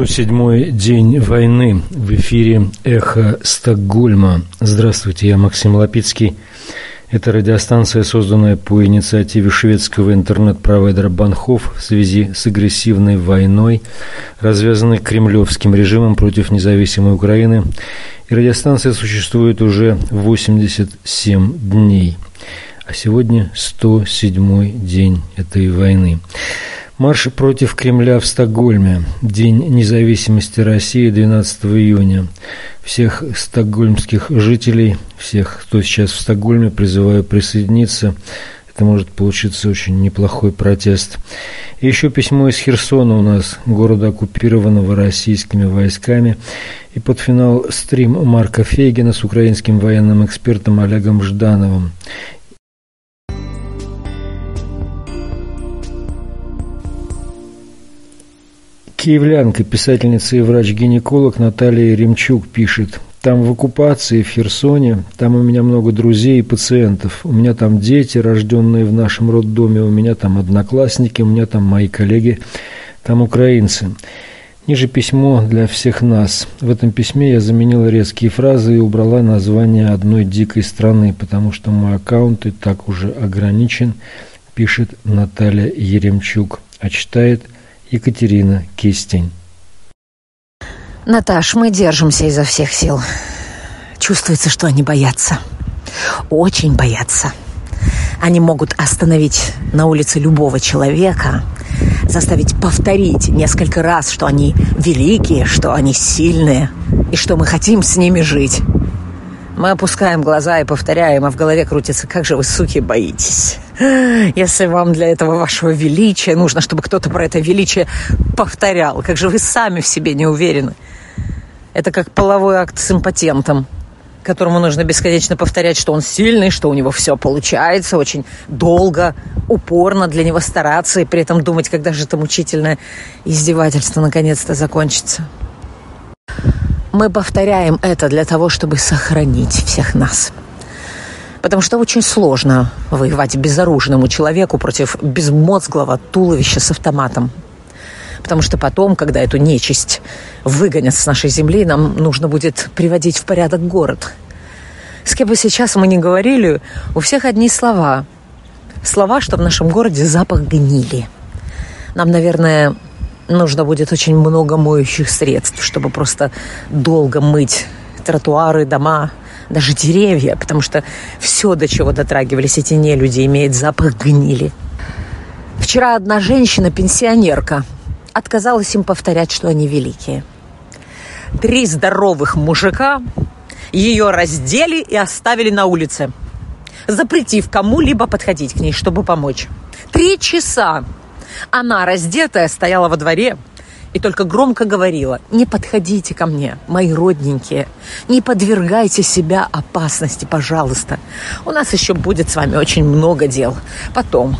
107-й день войны. В эфире «Эхо Стокгольма». Здравствуйте, я Максим Лапицкий. Это радиостанция, созданная по инициативе шведского интернет-провайдера Банхов в связи с агрессивной войной, развязанной кремлевским режимом против независимой Украины. И радиостанция существует уже 87 дней. А сегодня 107-й день этой войны. Марш против Кремля в Стокгольме. День независимости России 12 июня. Всех стокгольмских жителей, всех, кто сейчас в Стокгольме, призываю присоединиться. Это может получиться очень неплохой протест. Еще письмо из Херсона у нас, города, оккупированного российскими войсками. И под финал стрим Марка Фейгина с украинским военным экспертом Олегом Ждановым. Киевлянка, писательница и врач-гинеколог Наталья Ремчук пишет. Там в оккупации, в Херсоне, там у меня много друзей и пациентов. У меня там дети, рожденные в нашем роддоме, у меня там одноклассники, у меня там мои коллеги, там украинцы. Ниже письмо для всех нас. В этом письме я заменила резкие фразы и убрала название одной дикой страны, потому что мой аккаунт и так уже ограничен, пишет Наталья Еремчук, а читает – Екатерина Кистень. Наташ, мы держимся изо всех сил. Чувствуется, что они боятся. Очень боятся. Они могут остановить на улице любого человека, заставить повторить несколько раз, что они великие, что они сильные, и что мы хотим с ними жить. Мы опускаем глаза и повторяем, а в голове крутится, как же вы, суки, боитесь. Если вам для этого вашего величия нужно, чтобы кто-то про это величие повторял, как же вы сами в себе не уверены. Это как половой акт с импотентом, которому нужно бесконечно повторять, что он сильный, что у него все получается, очень долго, упорно для него стараться и при этом думать, когда же это мучительное издевательство наконец-то закончится. Мы повторяем это для того, чтобы сохранить всех нас – Потому что очень сложно воевать безоружному человеку против безмозглого туловища с автоматом. Потому что потом, когда эту нечисть выгонят с нашей земли, нам нужно будет приводить в порядок город. С кем бы сейчас мы ни говорили, у всех одни слова. Слова, что в нашем городе запах гнили. Нам, наверное, нужно будет очень много моющих средств, чтобы просто долго мыть тротуары, дома, даже деревья, потому что все, до чего дотрагивались эти нелюди, имеет запах гнили. Вчера одна женщина, пенсионерка, отказалась им повторять, что они великие. Три здоровых мужика ее раздели и оставили на улице, запретив кому-либо подходить к ней, чтобы помочь. Три часа она, раздетая, стояла во дворе, и только громко говорила, не подходите ко мне, мои родненькие, не подвергайте себя опасности, пожалуйста. У нас еще будет с вами очень много дел. Потом.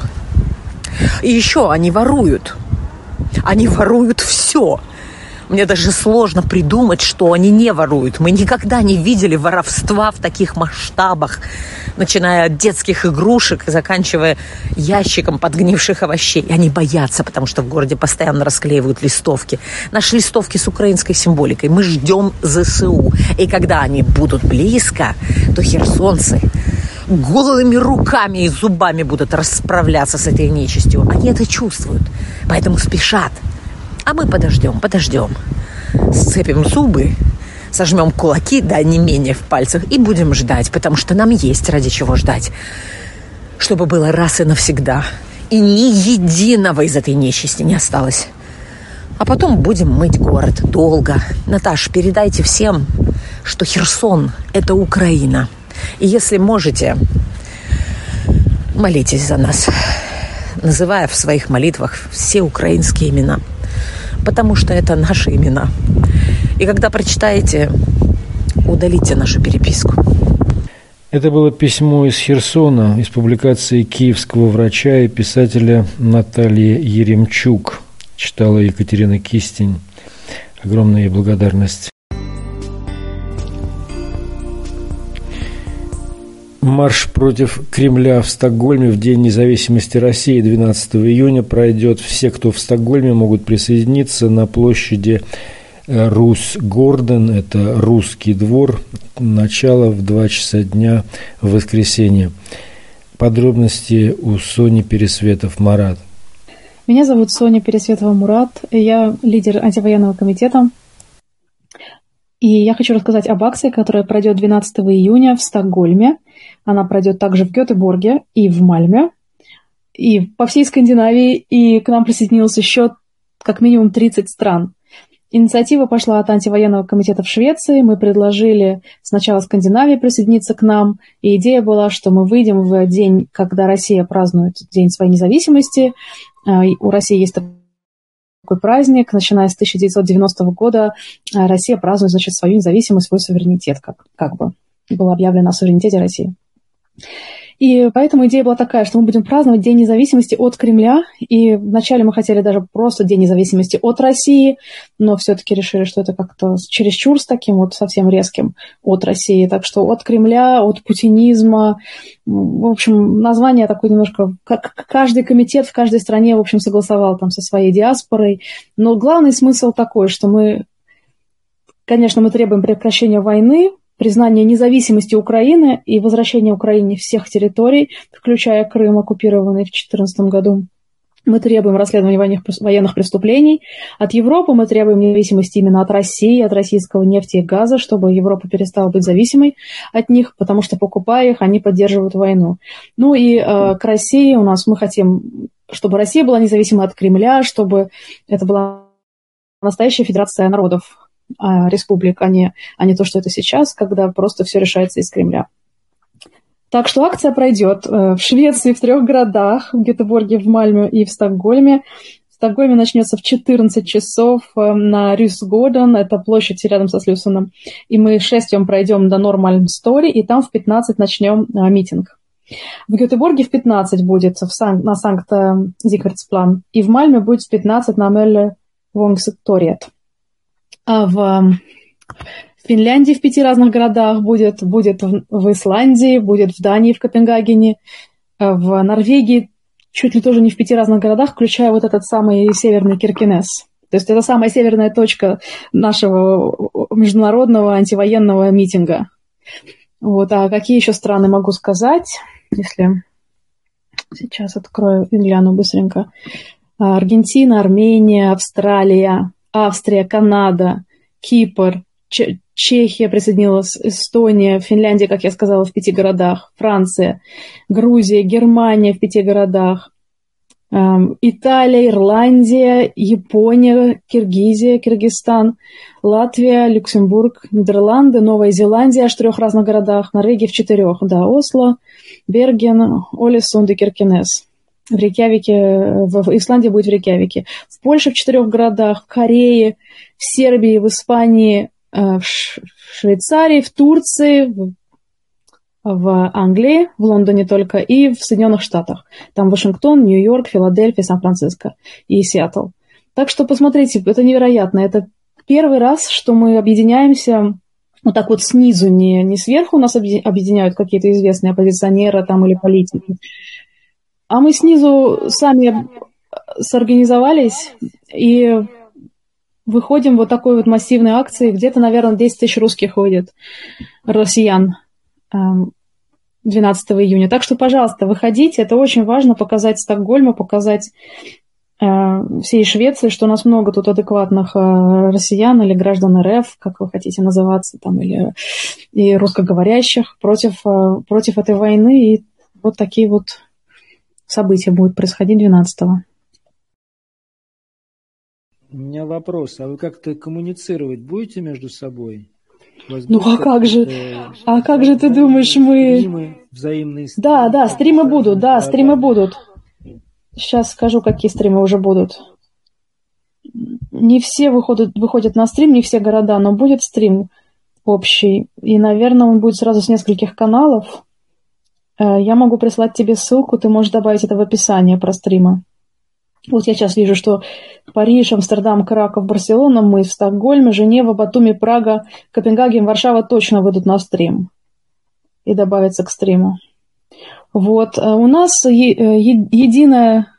И еще они воруют. Они воруют все. Мне даже сложно придумать, что они не воруют. Мы никогда не видели воровства в таких масштабах, начиная от детских игрушек, заканчивая ящиком подгнивших овощей. И они боятся, потому что в городе постоянно расклеивают листовки. Наши листовки с украинской символикой. Мы ждем ЗСУ. И когда они будут близко, то херсонцы голыми руками и зубами будут расправляться с этой нечистью. Они это чувствуют, поэтому спешат. А мы подождем, подождем. Сцепим зубы, сожмем кулаки да не менее в пальцах и будем ждать, потому что нам есть ради чего ждать. Чтобы было раз и навсегда. И ни единого из этой нечисти не осталось. А потом будем мыть город долго. Наташ, передайте всем, что Херсон – это Украина. И если можете, молитесь за нас, называя в своих молитвах все украинские имена – потому что это наши имена. И когда прочитаете, удалите нашу переписку. Это было письмо из Херсона, из публикации киевского врача и писателя Натальи Еремчук. Читала Екатерина Кистень. Огромная ей благодарность. Марш против Кремля в Стокгольме в День независимости России 12 июня пройдет. Все, кто в Стокгольме, могут присоединиться на площади э, Рус Гордон, это русский двор, начало в 2 часа дня в воскресенье. Подробности у Сони Пересветов Марат. Меня зовут Соня Пересветова Мурат, я лидер антивоенного комитета. И я хочу рассказать об акции, которая пройдет 12 июня в Стокгольме – она пройдет также в Гетеборге и в Мальме, и по всей Скандинавии, и к нам присоединилось еще как минимум 30 стран. Инициатива пошла от антивоенного комитета в Швеции. Мы предложили сначала Скандинавии присоединиться к нам. И идея была, что мы выйдем в день, когда Россия празднует День своей независимости. А, у России есть такой праздник. Начиная с 1990 года а, Россия празднует значит, свою независимость, свой суверенитет, как, как бы было объявлено о суверенитете России. И поэтому идея была такая, что мы будем праздновать День независимости от Кремля. И вначале мы хотели даже просто День независимости от России, но все-таки решили, что это как-то чересчур с таким вот совсем резким от России. Так что от Кремля, от путинизма. В общем, название такое немножко... Как каждый комитет в каждой стране, в общем, согласовал там со своей диаспорой. Но главный смысл такой, что мы Конечно, мы требуем прекращения войны, признание независимости Украины и возвращение Украине всех территорий, включая Крым, оккупированный в 2014 году. Мы требуем расследования военных преступлений. От Европы мы требуем независимости именно от России, от российского нефти и газа, чтобы Европа перестала быть зависимой от них, потому что, покупая их, они поддерживают войну. Ну и э, к России у нас мы хотим, чтобы Россия была независима от Кремля, чтобы это была настоящая федерация народов, республик, а не, а не то, что это сейчас, когда просто все решается из Кремля. Так что акция пройдет э, в Швеции в трех городах, в Гетеборге, в Мальме и в Стокгольме. В Стокгольме начнется в 14 часов э, на Рюсгоден, это площадь рядом со Слюсоном. И мы шестьем пройдем до Нормальм Стори, и там в 15 начнем а, митинг. В Гетеборге в 15 будет в Сан- на Санкт-Зикартсплан, и в Мальме будет в 15 на Мелле Вонгсекториет. А в Финляндии в пяти разных городах будет, будет в Исландии, будет в Дании, в Копенгагене, а в Норвегии чуть ли тоже не в пяти разных городах, включая вот этот самый северный Киркинес. То есть это самая северная точка нашего международного антивоенного митинга. Вот, а какие еще страны могу сказать, если сейчас открою и гляну быстренько. Аргентина, Армения, Австралия, Австрия, Канада, Кипр, Чехия присоединилась, Эстония, Финляндия, как я сказала, в пяти городах, Франция, Грузия, Германия в пяти городах, эм, Италия, Ирландия, Япония, Киргизия, Киргизстан, Латвия, Люксембург, Нидерланды, Новая Зеландия аж в трех разных городах, Норвегия в четырех, да, Осло, Берген, Олесунд и Киркинес в Рейкявике, в Исландии будет в Рейкявике, в Польше в четырех городах, в Корее, в Сербии, в Испании, э, в Швейцарии, в Турции, в Англии, в Лондоне только, и в Соединенных Штатах. Там Вашингтон, Нью-Йорк, Филадельфия, Сан-Франциско и Сиэтл. Так что посмотрите, это невероятно. Это первый раз, что мы объединяемся вот так вот снизу, не, не сверху нас объединяют какие-то известные оппозиционеры там или политики, а мы снизу сами сорганизовались и выходим вот такой вот массивной акции. Где-то, наверное, 10 тысяч русских ходит, россиян, 12 эм, июня. Так что, пожалуйста, выходите. Это очень важно показать Стокгольму, показать э, всей Швеции, что у нас много тут адекватных э, россиян или граждан РФ, как вы хотите называться, там, или и русскоговорящих против, э, против этой войны. И вот такие вот событие будет происходить 12-го. У меня вопрос. А вы как-то коммуницировать будете между собой? Ну а как же? А как же ты думаешь, мы... Стримы, взаимные стримы. Да, да, стримы будут, да, стримы будут. Сейчас скажу, какие стримы уже будут. Не все выходят, выходят на стрим, не все города, но будет стрим общий. И, наверное, он будет сразу с нескольких каналов. Э, я могу прислать тебе ссылку, ты можешь добавить это в описание про стрима. Вот я сейчас вижу, что Париж, Амстердам, Краков, Барселона, мы в Стокгольме, Женева, Батуми, Прага, Копенгаген, Варшава точно выйдут на стрим. и добавиться к стриму. Вот. Э, у нас единая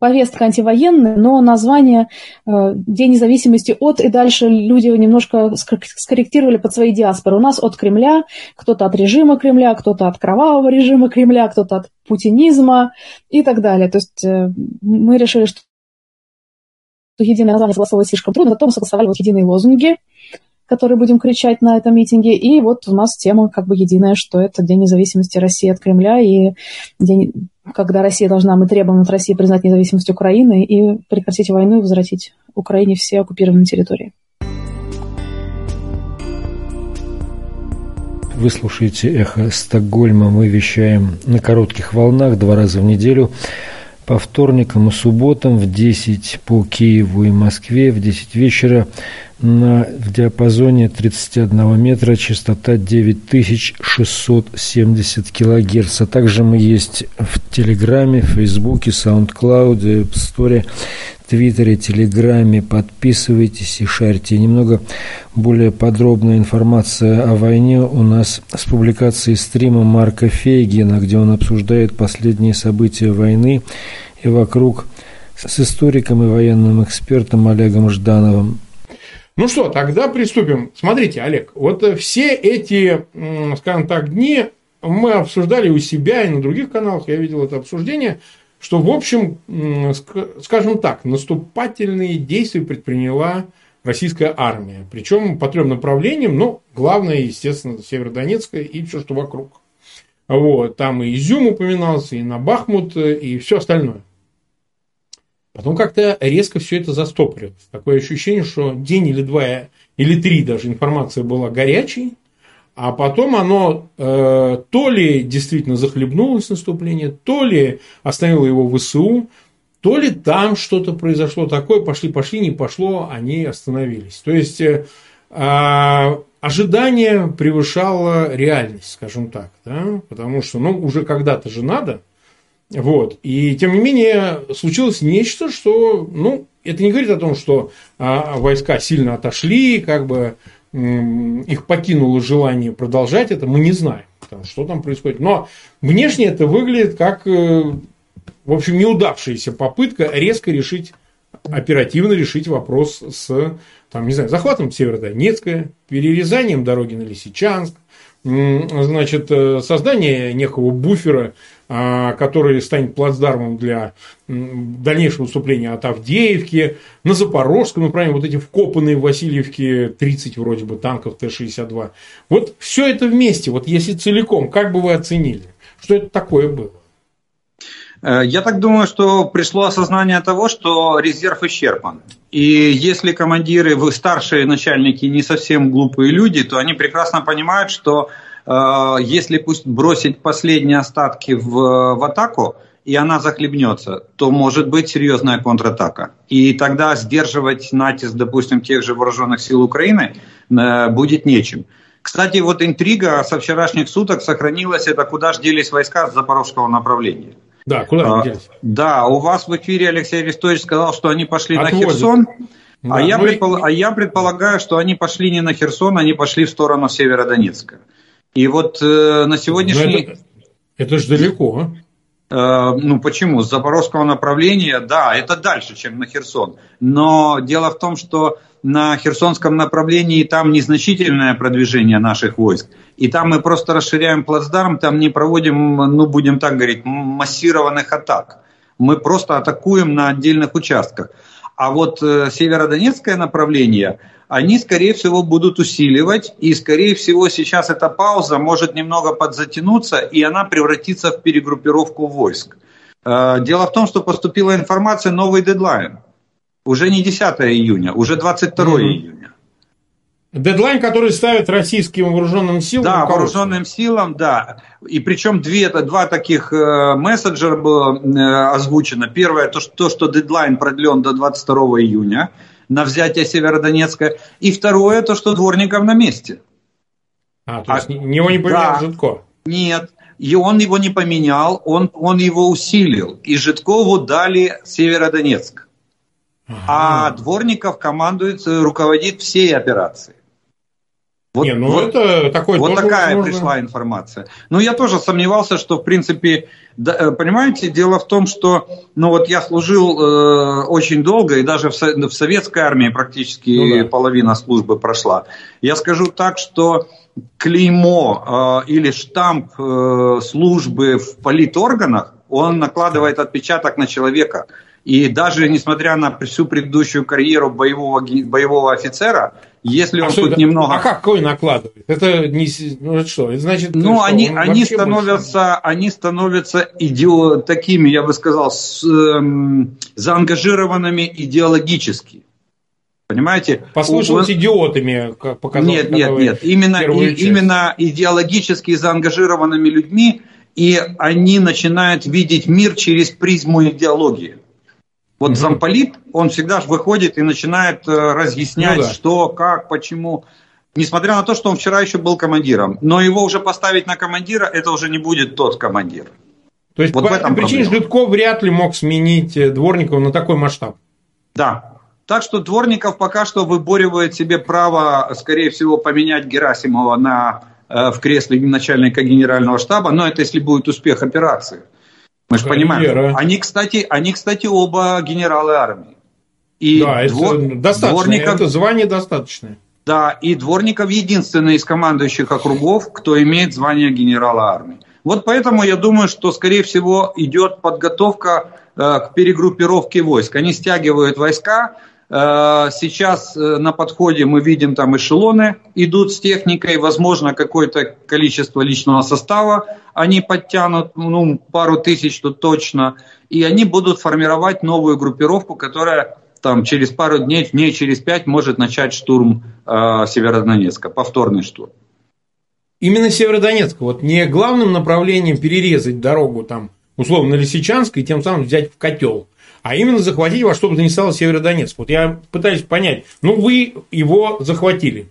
повестка антивоенная, но название День независимости от, и дальше люди немножко скорректировали под свои диаспоры. У нас от Кремля, кто-то от режима Кремля, кто-то от кровавого режима Кремля, кто-то от путинизма и так далее. То есть мы решили, что единое название согласовывать слишком трудно, потом согласовали вот единые лозунги, которые будем кричать на этом митинге. И вот у нас тема как бы единая, что это День независимости России от Кремля и день, когда Россия должна, мы требуем от России признать независимость Украины и прекратить войну и возвратить Украине все оккупированные территории. Вы слушаете «Эхо Стокгольма». Мы вещаем на коротких волнах два раза в неделю по вторникам и субботам в 10 по Киеву и Москве, в 10 вечера на, в диапазоне 31 метра, частота 9670 килогерц. А также мы есть в Телеграме, Фейсбуке, Саундклауде, App Store, Твиттере, Телеграме. Подписывайтесь и шарьте. немного более подробная информация о войне у нас с публикацией стрима Марка Фейгина, где он обсуждает последние события войны и вокруг с историком и военным экспертом Олегом Ждановым. Ну что, тогда приступим. Смотрите, Олег, вот все эти, скажем так, дни мы обсуждали у себя и на других каналах, я видел это обсуждение, что, в общем, скажем так, наступательные действия предприняла российская армия. Причем по трем направлениям, ну, главное, естественно, Северодонецкая и все, что вокруг. Вот, там и Изюм упоминался, и на Бахмут, и все остальное. Потом как-то резко все это застопорилось. Такое ощущение, что день или два, или три даже информация была горячей, а потом оно э, то ли действительно захлебнулось наступление, то ли остановило его в ВСУ, то ли там что-то произошло такое, пошли-пошли, не пошло, они остановились. То есть э, э, ожидание превышало реальность, скажем так, да? потому что ну, уже когда-то же надо – вот. И тем не менее случилось нечто, что, ну, это не говорит о том, что а, войска сильно отошли, как бы их покинуло желание продолжать это, мы не знаем, что там происходит. Но внешне это выглядит как, э, в общем, неудавшаяся попытка резко решить, оперативно решить вопрос с, там, не знаю, захватом Северодонецка, перерезанием дороги на Лисичанск, значит, э, создание некого буфера который станет плацдармом для дальнейшего выступления от Авдеевки, на Запорожском направлении, вот эти вкопанные в Васильевке 30 вроде бы танков Т-62. Вот все это вместе, вот если целиком, как бы вы оценили, что это такое было? Э, я так думаю, что пришло осознание того, что резерв исчерпан. И если командиры, вы старшие начальники не совсем глупые люди, то они прекрасно понимают, что если пусть бросить последние остатки в, в атаку, и она захлебнется, то может быть серьезная контратака. И тогда сдерживать натиск, допустим, тех же вооруженных сил Украины э, будет нечем. Кстати, вот интрига со вчерашних суток сохранилась, это куда же делись войска с запорожского направления. Да, куда они делись? Да, у вас в эфире Алексей Арестович сказал, что они пошли Отводят. на Херсон. Да, а, я ну предпол... и... а я предполагаю, что они пошли не на Херсон, они пошли в сторону Северодонецка. И вот э, на сегодняшний... Это, это же далеко. Э, ну почему? С запорожского направления, да, это дальше, чем на Херсон. Но дело в том, что на Херсонском направлении там незначительное продвижение наших войск. И там мы просто расширяем плацдарм, там не проводим, ну будем так говорить, массированных атак. Мы просто атакуем на отдельных участках. А вот э, северодонецкое направление, они, скорее всего, будут усиливать. И, скорее всего, сейчас эта пауза может немного подзатянуться, и она превратится в перегруппировку войск. Э, дело в том, что поступила информация, новый дедлайн. Уже не 10 июня, уже 22 mm-hmm. июня. Дедлайн, который ставят российским вооруженным силам. Да, вооруженным силам, да. И причем две, два таких э, месседжера было э, озвучено. Первое, то что, то, что дедлайн продлен до 22 июня на взятие Северодонецка. И второе, то, что Дворников на месте. А, то есть а, его не поменял да, Житко? Нет, и он его не поменял, он, он его усилил. И Житкову дали Северодонецк. Ага. А Дворников командует, руководит всей операцией. Вот, Не, ну вот, это такой вот такая возможно... пришла информация. Ну, я тоже сомневался, что, в принципе, да, э, понимаете, дело в том, что, ну, вот я служил э, очень долго, и даже в, в советской армии практически ну, да. половина службы прошла. Я скажу так, что клеймо э, или штамп э, службы в политорганах, он накладывает отпечаток на человека. И даже несмотря на всю предыдущую карьеру боевого, боевого офицера, если а он хоть немного... А какой накладывает? Это не... Ну, это что? Это значит, ну, что, они, они становятся, они становятся идео... такими, я бы сказал, с, эм, заангажированными идеологически. Понимаете? Послушать у... идиотами, как показал Нет, нет, нет. Именно, и, именно идеологически заангажированными людьми, и они начинают видеть мир через призму идеологии. Вот mm-hmm. замполит, он всегда выходит и начинает э, разъяснять, ну, да. что, как, почему. Несмотря на то, что он вчера еще был командиром. Но его уже поставить на командира, это уже не будет тот командир. То есть вот по этой причине Житков вряд ли мог сменить э, Дворникова на такой масштаб. Да. Так что Дворников пока что выборивает себе право, скорее всего, поменять Герасимова на, э, в кресле начальника генерального штаба, но это если будет успех операции. Мы же понимаем. Они, кстати, они, кстати, оба генералы армии. И да, двор... это достаточно. Дворников... Это звание достаточное. Да, и Дворников единственный из командующих округов, кто имеет звание генерала армии. Вот поэтому я думаю, что, скорее всего, идет подготовка э, к перегруппировке войск. Они стягивают войска, Э, сейчас э, на подходе мы видим там эшелоны идут с техникой, возможно какое-то количество личного состава они подтянут, ну пару тысяч тут точно, и они будут формировать новую группировку, которая там через пару дней, дней через пять может начать штурм э, Северодонецка, повторный штурм. Именно Северодонецк, вот не главным направлением перерезать дорогу там условно Лисичанск и тем самым взять в котел – а именно захватить во что бы то ни стало Северодонецк. Вот я пытаюсь понять, ну вы его захватили.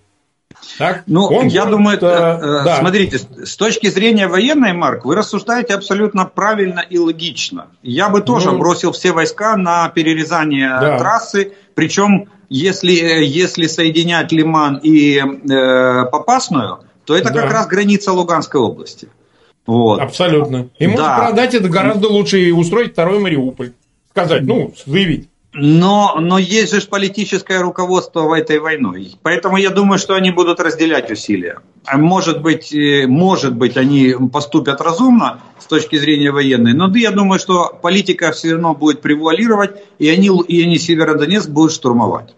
Так? Ну, Он я думаю, это, э, да. смотрите, с точки зрения военной, Марк, вы рассуждаете абсолютно правильно и логично. Я бы тоже ну, бросил все войска на перерезание да. трассы, причем если, если соединять Лиман и э, Попасную, то это да. как раз граница Луганской области. Вот. Абсолютно. И да. можно продать это гораздо лучше и устроить второй Мариуполь сказать, ну, заявить. Но, но есть же политическое руководство в этой войной. Поэтому я думаю, что они будут разделять усилия. А может быть, э, может быть, они поступят разумно с точки зрения военной, но я думаю, что политика все равно будет превуалировать, и они, и они Северодонецк будут штурмовать.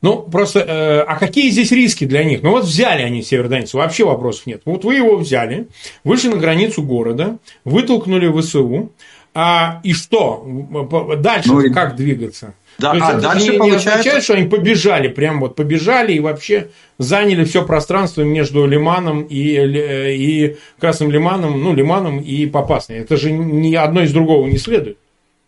Ну, просто, э, а какие здесь риски для них? Ну, вот взяли они Северодонецк, вообще вопросов нет. Вот вы его взяли, вышли на границу города, вытолкнули ВСУ, а, и что? Дальше ну, как двигаться? Да, То а это дальше не, получается... не означает, что они побежали, прям вот побежали и вообще заняли все пространство между Лиманом и, и Красным Лиманом, ну, Лиманом и Попасной. Это же ни одно из другого не следует.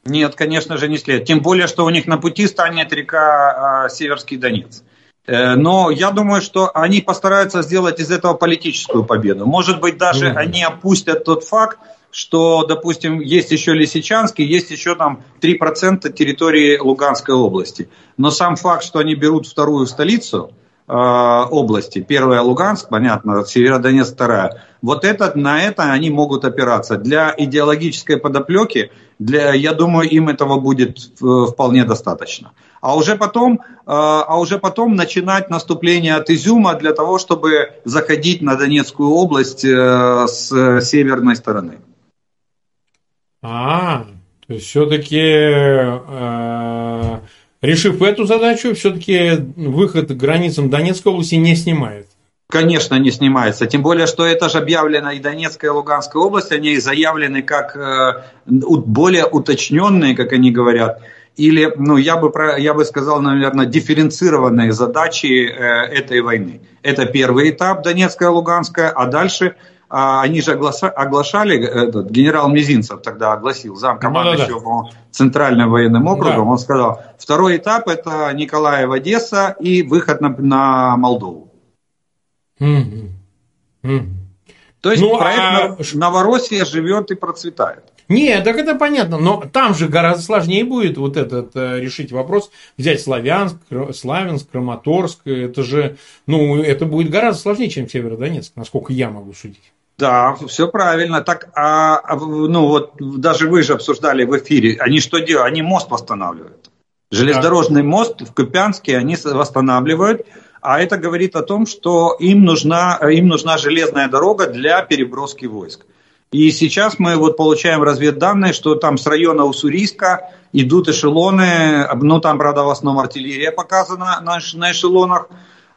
Нет, конечно же, не следует. Тем более, что у них на пути станет река э, Северский Донец. Э, но я думаю, что они постараются сделать из этого политическую победу. Может быть, даже mm-hmm. они опустят тот факт, что, допустим, есть еще Лисичанский, есть еще там 3% территории Луганской области. Но сам факт, что они берут вторую столицу э, области, первая Луганск, понятно, Северодонецк вторая, вот это, на это они могут опираться. Для идеологической подоплеки, для, я думаю, им этого будет э, вполне достаточно. А уже потом, э, а уже потом начинать наступление от Изюма для того, чтобы заходить на Донецкую область э, с северной стороны. А, то есть все-таки э, решив эту задачу, все-таки выход к границам Донецкой области не снимает. Конечно, не снимается. Тем более, что это же объявлено и Донецкая, и Луганская область, они заявлены как э, более уточненные, как они говорят, или, ну, я бы, я бы сказал, наверное, дифференцированные задачи э, этой войны. Это первый этап Донецкая, Луганская, а дальше они же оглашали, этот, генерал Мизинцев тогда огласил, замкомандующего ну, да, да. Центральным военным округом, да. он сказал, второй этап это Николаев, Одесса и выход на, на Молдову. Mm-hmm. Mm-hmm. То есть ну, проект а... Новороссия живет и процветает. Нет, так это понятно, но там же гораздо сложнее будет вот этот э, решить вопрос, взять Славянск, Славянск, Краматорск, это же, ну, это будет гораздо сложнее, чем Северодонецк, насколько я могу судить. Да, все правильно. Так, а, а, ну вот даже вы же обсуждали в эфире, они что делают? Они мост восстанавливают. Железнодорожный да. мост в Купянске они восстанавливают, а это говорит о том, что им нужна, им нужна железная дорога для переброски войск. И сейчас мы вот получаем разведданные, что там с района Уссурийска идут эшелоны, ну там, правда, в основном артиллерия показана на, на эшелонах,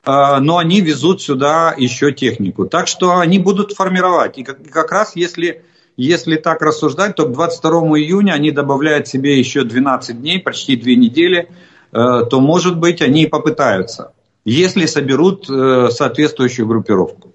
но они везут сюда еще технику. Так что они будут формировать. И как, раз если, если так рассуждать, то к 22 июня они добавляют себе еще 12 дней, почти 2 недели, э, то, может быть, они попытаются, если соберут э, соответствующую группировку.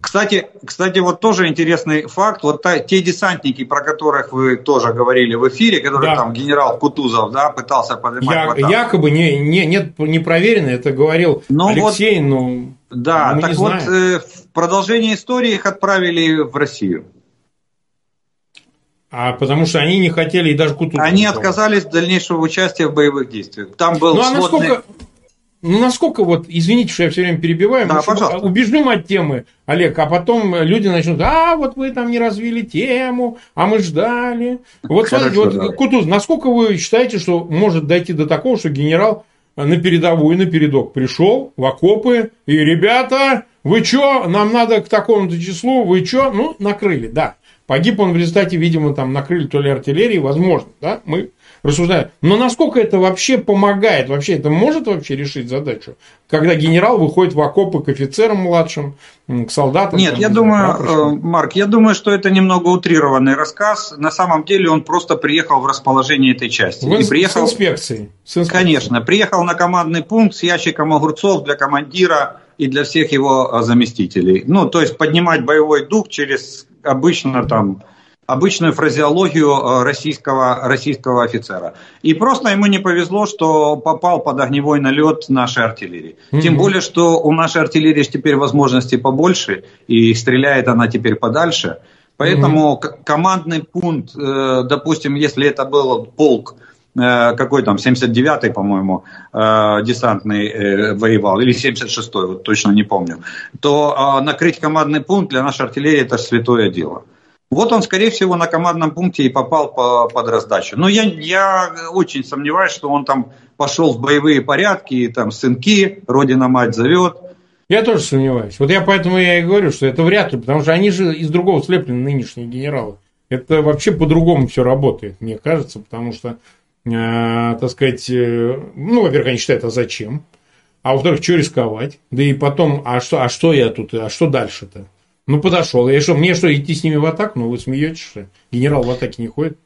Кстати, кстати, вот тоже интересный факт. Вот та, те десантники, про которых вы тоже говорили в эфире, которые да. там генерал Кутузов да, пытался поднимать. Я, якобы не, не, нет, не проверено, это говорил но Алексей, вот, но Да, мы так не вот э, в продолжение истории их отправили в Россию. А потому что они не хотели и даже Кутузов. Они отказались от дальнейшего участия в боевых действиях. Там был ну, а сводный... насколько, ну, насколько вот, извините, что я все время перебиваю, да, мы убежим от темы, Олег, а потом люди начнут, а, вот вы там не развили тему, а мы ждали. Вот Хорошо, смотрите, вот, Кутуз, насколько вы считаете, что может дойти до такого, что генерал на передовую, на передок пришел в окопы, и, ребята, вы что, нам надо к такому-то числу, вы что, ну, накрыли, да. Погиб он в результате, видимо, там накрыли то ли артиллерии, возможно, да, мы рассуждаю. Но насколько это вообще помогает? Вообще это может вообще решить задачу? Когда генерал выходит в окопы к офицерам младшим, к солдатам? Нет, там, я думаю, знаю, э, Марк, я думаю, что это немного утрированный рассказ. На самом деле он просто приехал в расположение этой части. В, и приехал, с инспекцией. С инспекцией. Конечно, приехал на командный пункт с ящиком огурцов для командира и для всех его э, заместителей. Ну, то есть поднимать боевой дух через обычно там обычную фразеологию э, российского, российского офицера. И просто ему не повезло, что попал под огневой налет нашей артиллерии. Mm-hmm. Тем более, что у нашей артиллерии теперь возможности побольше, и стреляет она теперь подальше. Поэтому mm-hmm. командный пункт, э, допустим, если это был полк, э, какой там, 79-й, по-моему, десантный воевал, или 76-й, вот точно не помню, то накрыть командный пункт для нашей артиллерии это святое дело. Вот он, скорее всего, на командном пункте и попал по, под раздачу. Но я, я очень сомневаюсь, что он там пошел в боевые порядки, и там сынки, родина-мать зовет. Я тоже сомневаюсь. Вот я поэтому я и говорю, что это вряд ли, потому что они же из другого слеплены, нынешние генералы. Это вообще по-другому все работает, мне кажется, потому что, э, так сказать, э, ну, во-первых, они считают, а зачем? А во-вторых, что рисковать? Да и потом, а что, а что я тут, а что дальше-то? Ну, подошел. Я что, мне что, идти с ними в атаку? Ну, вы смеетесь, что Генерал в атаке не ходит?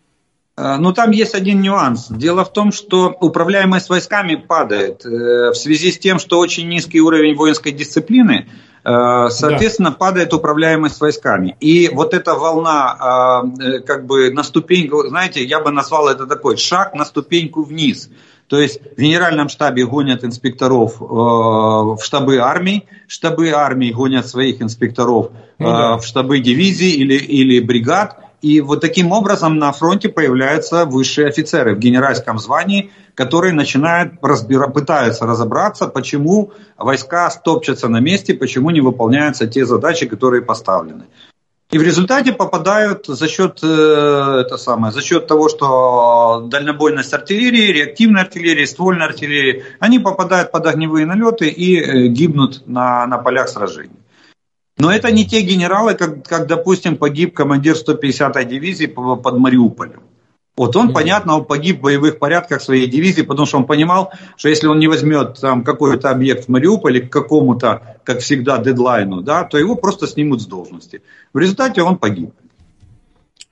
А, ну, там есть один нюанс. Дело в том, что управляемость войсками падает э, в связи с тем, что очень низкий уровень воинской дисциплины, э, соответственно, да. падает управляемость войсками. И вот эта волна, э, как бы на ступеньку, знаете, я бы назвал это такой шаг на ступеньку вниз – то есть в генеральном штабе гонят инспекторов э, в штабы армий, штабы армий гонят своих инспекторов э, ну, да. в штабы дивизий или, или бригад. И вот таким образом на фронте появляются высшие офицеры в генеральском звании, которые начинают разбира, пытаются разобраться, почему войска стопчатся на месте, почему не выполняются те задачи, которые поставлены. И в результате попадают за счет, э, это самое, за счет того, что дальнобойность артиллерии, реактивной артиллерии, ствольной артиллерии, они попадают под огневые налеты и э, гибнут на, на полях сражений. Но это не те генералы, как, как допустим, погиб командир 150-й дивизии под Мариуполем. Вот он, понятно, он погиб в боевых порядках своей дивизии, потому что он понимал, что если он не возьмет там какой-то объект в Мариуполе к какому-то, как всегда, дедлайну, да, то его просто снимут с должности. В результате он погиб.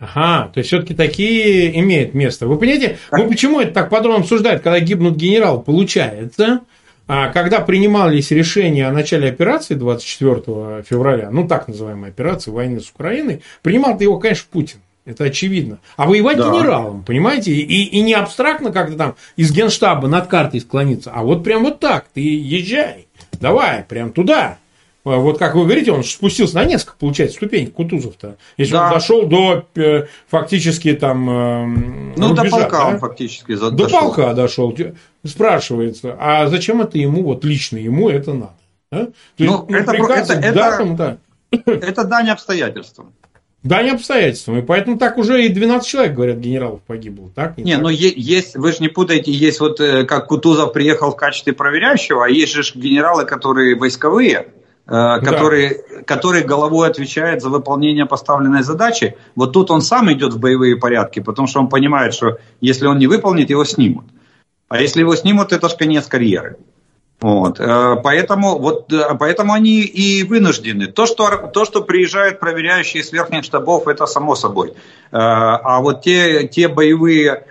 Ага, то есть все-таки такие имеют место. Вы понимаете, мы почему это так подробно обсуждают, когда гибнут генерал? Получается, а когда принимались решения о начале операции 24 февраля, ну так называемой операции войны с Украиной, принимал его, конечно, Путин. Это очевидно. А воевать да. генералом, понимаете? И, и не абстрактно как-то там из генштаба над картой склониться, а вот прям вот так. Ты езжай, давай, прям туда. вот как вы говорите, он спустился на несколько, получается, ступенек Кутузов-то. Если Да. он дошел до э, фактически там э, Ну, до рубежа, полка да? он фактически До дошел. полка дошел. Спрашивается, а зачем это ему, вот лично ему это надо? а? То Ну, это про- приказом, это- это- датам, да. Это дань обстоятельствам. Да, не обстоятельствам. И поэтому так уже и 12 человек, говорят, генералов погибло. Так? Не, так? ну е- есть, вы же не путаете, есть вот э, как Кутузов приехал в качестве проверяющего, а есть же генералы, которые войсковые, э, которые, которые головой отвечают за выполнение поставленной задачи. Вот тут он сам идет в боевые порядки, потому что он понимает, что если он не выполнит, его снимут. А если его снимут, это же конец карьеры. Вот. э, Поэтому, вот, э, поэтому они и вынуждены. То что, то, что приезжают проверяющие с верхних штабов, это само собой. Э, А вот те, те боевые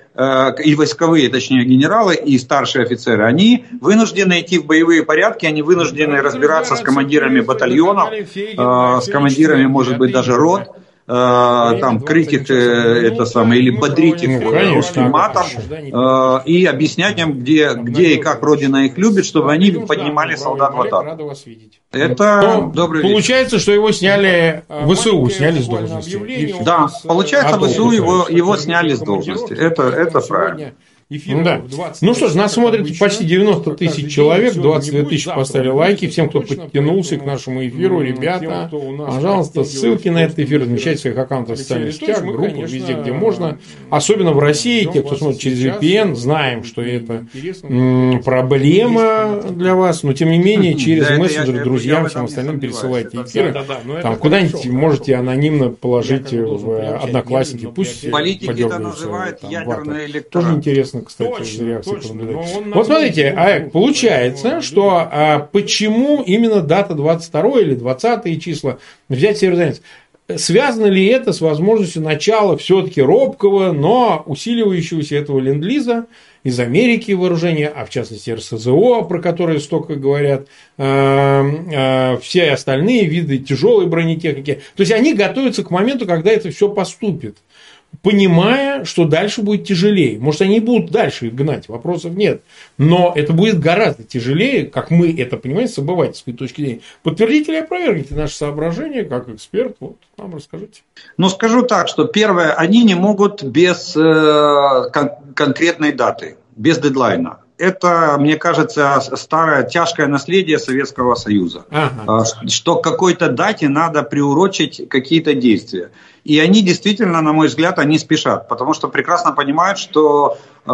и войсковые, точнее, генералы и старшие офицеры, они вынуждены идти в боевые порядки, они вынуждены разбираться с командирами батальонов, с командирами, может быть, даже рот, э, там, крыть их, э, это самое, или бодрить их Ну, э, русским матом, э, и объяснять им, где, где и как Родина их любит, чтобы они поднимали солдат в атаку. Это добрый вечер. Получается, что его сняли, ВСУ сняли с должности. Да, получается, ВСУ его, его сняли с должности. Это, это правильно. Ну, да. ну что ж, нас смотрит почти 90 тысяч человек, 22 тысячи поставили лайки. Всем, кто подтянулся к нашему эфиру, ребята, пожалуйста, ссылки на этот эфир размещайте в своих аккаунтах в социальных сетях, группах, везде, где можно. Особенно в России, те, кто смотрит через VPN, знаем, что это проблема для вас, но тем не менее, через мессенджеры, друзьям, всем остальным пересылайте эфиры. Это Там куда-нибудь можете анонимно положить в одноклассники, пусть Политики это называют вата. электорат. Тоже интересно, кстати, Точно, реакция точно, понаблюдать. он Вот смотрите, а получается, что а, почему именно дата 22 или 20 числа взять Северодонецк? Связано ли это с возможностью начала все-таки робкого, но усиливающегося этого ленд-лиза из Америки вооружения, а в частности РСЗО, про которые столько говорят, э, э, все остальные виды тяжелой бронетехники. То есть они готовятся к моменту, когда это все поступит понимая, что дальше будет тяжелее. Может, они будут дальше их гнать, вопросов нет. Но это будет гораздо тяжелее, как мы это понимаем, с обывательской точки зрения. Подтвердите или опровергните наши соображения, как эксперт, вот нам расскажите. Ну, скажу так, что первое, они не могут без э, кон- конкретной даты, без дедлайна. Это, мне кажется, старое тяжкое наследие Советского Союза. Ага. А, Что к какой-то дате надо приурочить какие-то действия. И они действительно, на мой взгляд, они спешат, потому что прекрасно понимают, что, э,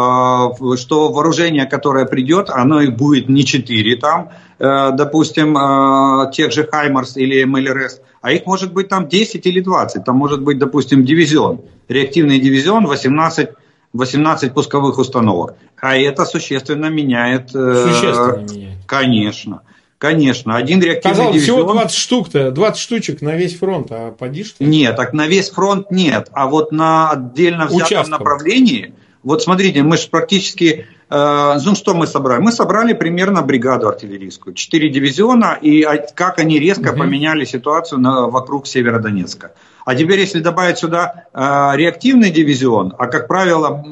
что вооружение, которое придет, оно их будет не 4 там, э, допустим, э, тех же Хаймарс или МЛРС, а их может быть там 10 или 20. Там может быть, допустим, дивизион, реактивный дивизион, 18 18 пусковых установок. А это существенно меняет... э, Существенно меняет. Конечно. Конечно. Один реактивный Казалось, дивизион... всего 20 штук-то, 20 штучек на весь фронт, а поди что. Нет, так на весь фронт нет. А вот на отдельно взятом Участков. направлении... Вот смотрите, мы же практически... э, ну, что мы собрали? Мы собрали примерно бригаду артиллерийскую. Четыре дивизиона, и а, как они резко Мгм. поменяли ситуацию на, вокруг Северодонецка. А теперь, если добавить сюда э, реактивный дивизион, а, как правило,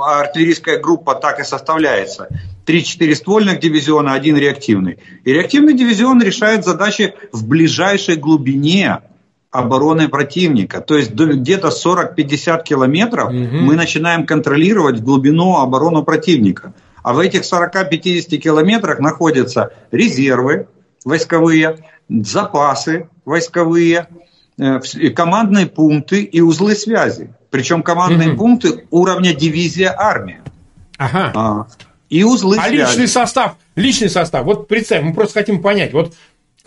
артиллерийская группа так и составляется. Три-четыре ствольных дивизиона, один реактивный. И реактивный дивизион решает задачи в ближайшей глубине обороны противника. То есть где-то 40-50 километров Мгм. мы начинаем контролировать глубину оборону противника. А в этих 40-50 километрах находятся резервы войсковые, запасы войсковые, э, командные пункты и узлы связи. Причем командные Мгм. пункты уровня дивизия армия. Ага. А, и узлы А связи. личный состав, личный состав, вот представим, мы просто хотим понять, вот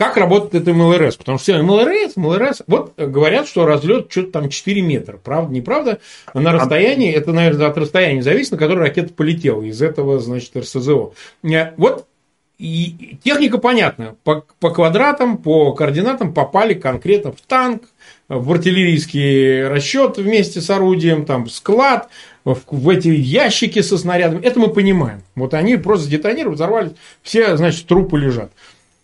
как работает это МЛРС, потому что все МЛРС, МЛРС, вот говорят, что разлет что-то там 4 метра, правда, неправда, на расстоянии, это, наверное, от расстояния зависит, на которое ракета полетела, из этого, значит, РСЗО. Э, Вот и техника понятна, по, по квадратам, по координатам попали конкретно в танк, в артиллерийский расчет вместе с орудием, там, в склад, в, в эти ящики со снарядами. Это мы понимаем. Вот они просто детонировали, взорвались, все, значит, трупы лежат.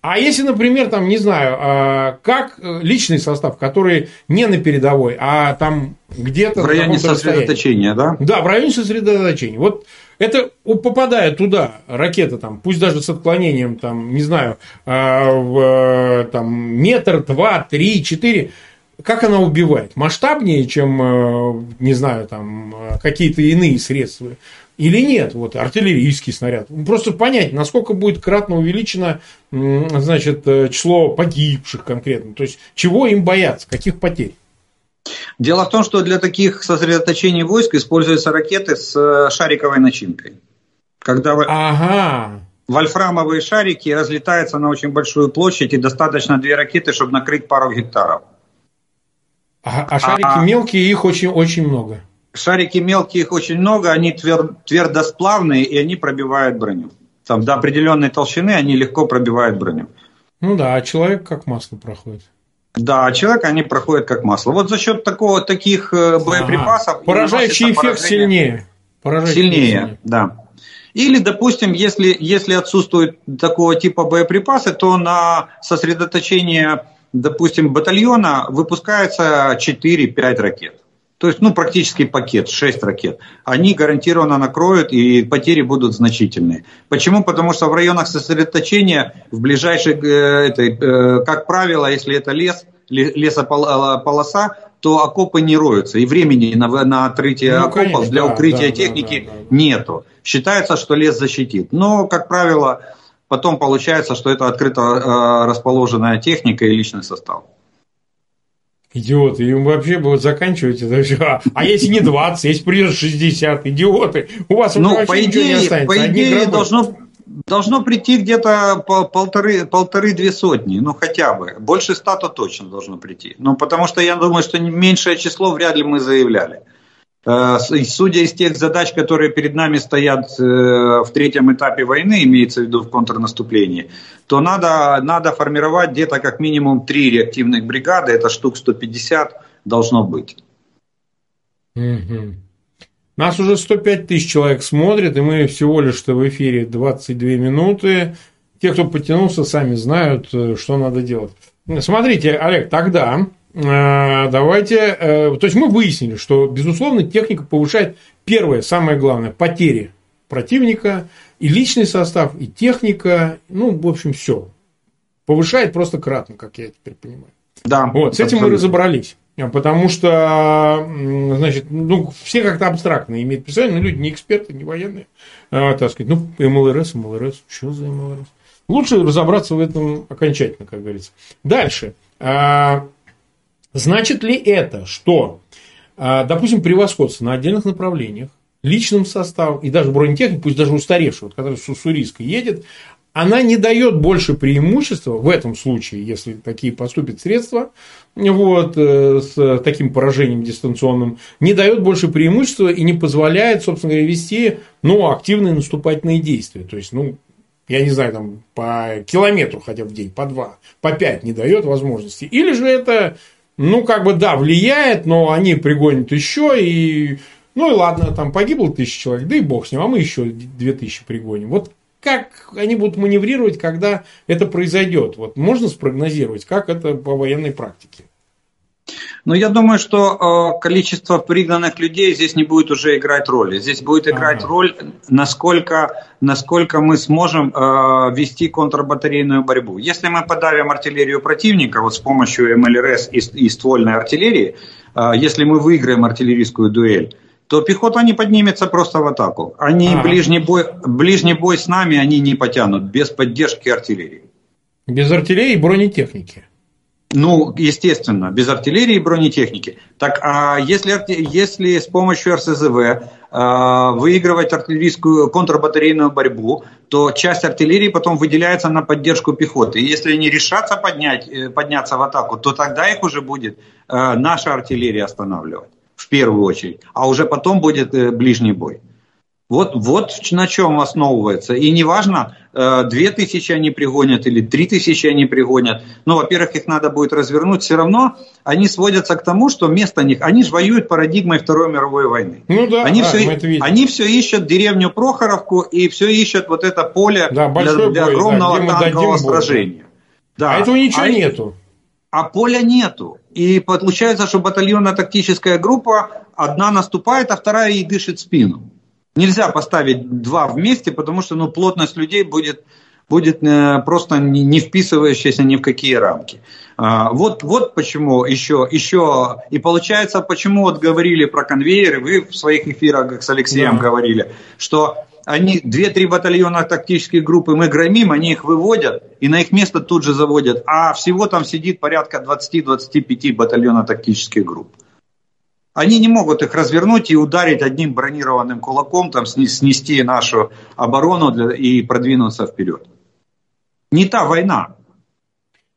А если, например, там, не знаю, а, как личный состав, который не на передовой, а там где-то... В районе сосредоточения, да? Да, в районе сосредоточения. Вот это попадая туда, ракета там, пусть даже с отклонением, там, не знаю, а, в там, метр, два, три, четыре, как она убивает? Масштабнее, чем, э, не знаю, там, какие-то иные средства? или нет, вот артиллерийский снаряд. Просто понять, насколько будет кратно увеличено значит, э, число погибших конкретно. То есть, чего им бояться, каких потерь. Дело в том, что для таких сосредоточений войск используются ракеты с э, шариковой начинкой. Когда ага. вольфрамовые шарики разлетаются на очень большую площадь, и достаточно две ракеты, чтобы накрыть пару гектаров. А, а шарики а, мелкие, их очень, очень много. Шарики мелкие, их очень много, они твер, твердосплавные, и они пробивают броню. Там до определенной толщины они легко пробивают броню. Ну да, а человек как масло проходит. Да, а человек они проходят как масло. Вот за счет такого, таких э, боеприпасов... Ага. Поражающий эффект сильнее. Поражающий сильнее, сильнее, да. Или, допустим, если, если отсутствуют такого типа боеприпасы, то на сосредоточение, допустим, батальона выпускается 4-5 ракет. То есть, ну, практически пакет, 6 ракет. Они гарантированно накроют, и потери будут значительные. Почему? Потому что в районах сосредоточения, в ближайшей, э, этой, э, как правило, если это лес, лесополоса, то окопы не роются. И времени на, на отрытие ну, окопов конечно, для да, укрытия да, техники да, да, да. нету. Считается, что лес защитит. Но, как правило, потом получается, что это открыто э, расположенная техника и личный состав. Идиоты, им вообще будет заканчивать это все. А, а если не 20, если придет 60, идиоты, у вас ну, вообще по идее, ничего не останется. По идее, должно, должно прийти где-то полторы, полторы-две сотни, ну хотя бы. Больше ста то точно должно прийти. Ну, потому что я думаю, что меньшее число вряд ли мы заявляли. Э, судя из тех задач, которые перед нами стоят э, в третьем этапе войны, имеется в виду в контрнаступлении, то надо, надо формировать где-то как минимум три реактивных бригады, это штук 150 должно быть. Угу. Нас уже 105 тысяч человек смотрит, и мы всего лишь в эфире 22 минуты. Те, кто потянулся, сами знают, э, что надо делать. Смотрите, Олег, тогда давайте, э, то есть мы выяснили, что, безусловно, техника повышает первое, самое главное, потери противника, и личный состав, и техника, ну, в общем, все. Повышает просто кратно, как я теперь понимаю. Да. Вот, с этим мы разобрались. Потому что, значит, ну, все как-то абстрактно имеют представление, но люди не эксперты, не военные, а, так сказать, ну, МЛРС, МЛРС, что за МЛРС? Лучше разобраться в этом окончательно, как говорится. Дальше. Значит ли это, что, а, допустим, превосходство на отдельных направлениях, личным составом и даже бронетехник, пусть даже устаревший, вот, который с Уссурийска едет, она не дает больше преимущества в этом случае, если такие поступят средства вот, э, с таким поражением дистанционным, не дает больше преимущества и не позволяет, собственно говоря, вести ну, активные наступательные действия. То есть, ну, я не знаю, там по километру хотя бы в день, по два, по пять не дает возможности. Или же это ну, как бы, да, влияет, но они пригонят еще, и, ну, и ладно, там погибло тысяча человек, да и бог с ним, а мы еще две тысячи пригоним. Вот как они будут маневрировать, когда это произойдет? Вот можно спрогнозировать, как это по военной практике? Но я думаю, что э, количество пригнанных людей здесь не будет уже играть роли. Здесь будет играть ага. роль, насколько, насколько мы сможем э, вести контрбатарейную борьбу. Если мы подавим артиллерию противника вот с помощью МЛРС и, ствольной артиллерии, э, если мы выиграем артиллерийскую дуэль, то пехота не поднимется просто в атаку. Они ага. ближний, бой, ближний бой с нами они не потянут без поддержки артиллерии. Без артиллерии и бронетехники. Ну, естественно, без артиллерии и бронетехники. Так а если, если с помощью РСЗВ а, выигрывать артиллерийскую контрбатарейную борьбу, то часть артиллерии потом выделяется на поддержку пехоты. И если они решатся поднять, э, подняться в атаку, то тогда их уже будет э, наша артиллерия останавливать в первую очередь, а уже потом будет э, ближний бой. Вот, вот на чем основывается. И неважно, э, две тысячи они пригонят или три тысячи они пригонят. Ну, во-первых, их надо будет развернуть. Все равно они сводятся к тому, что вместо них, они же воюют парадигмой Второй мировой войны. Ну да, они, да, все, они все ищут деревню Прохоровку и все ищут вот это поле да, для, для огромного танкового сражения. Да. А этого ничего а нету. А поля нету. И получается, что батальонно-тактическая группа одна наступает, а вторая ей дышит спину. Нельзя поставить два вместе, потому что ну, плотность людей будет, будет э, просто не вписывающаяся ни в какие рамки. А, вот, вот почему еще, еще, и получается, почему вот говорили про конвейеры, вы в своих эфирах с Алексеем да. говорили, что они, две-три батальона тактических группы мы громим, они их выводят, и на их место тут же заводят, а всего там сидит порядка 20-25 батальона тактических групп. Они не могут их развернуть и ударить одним бронированным кулаком, там, снести нашу оборону для, и продвинуться вперед. Не та война.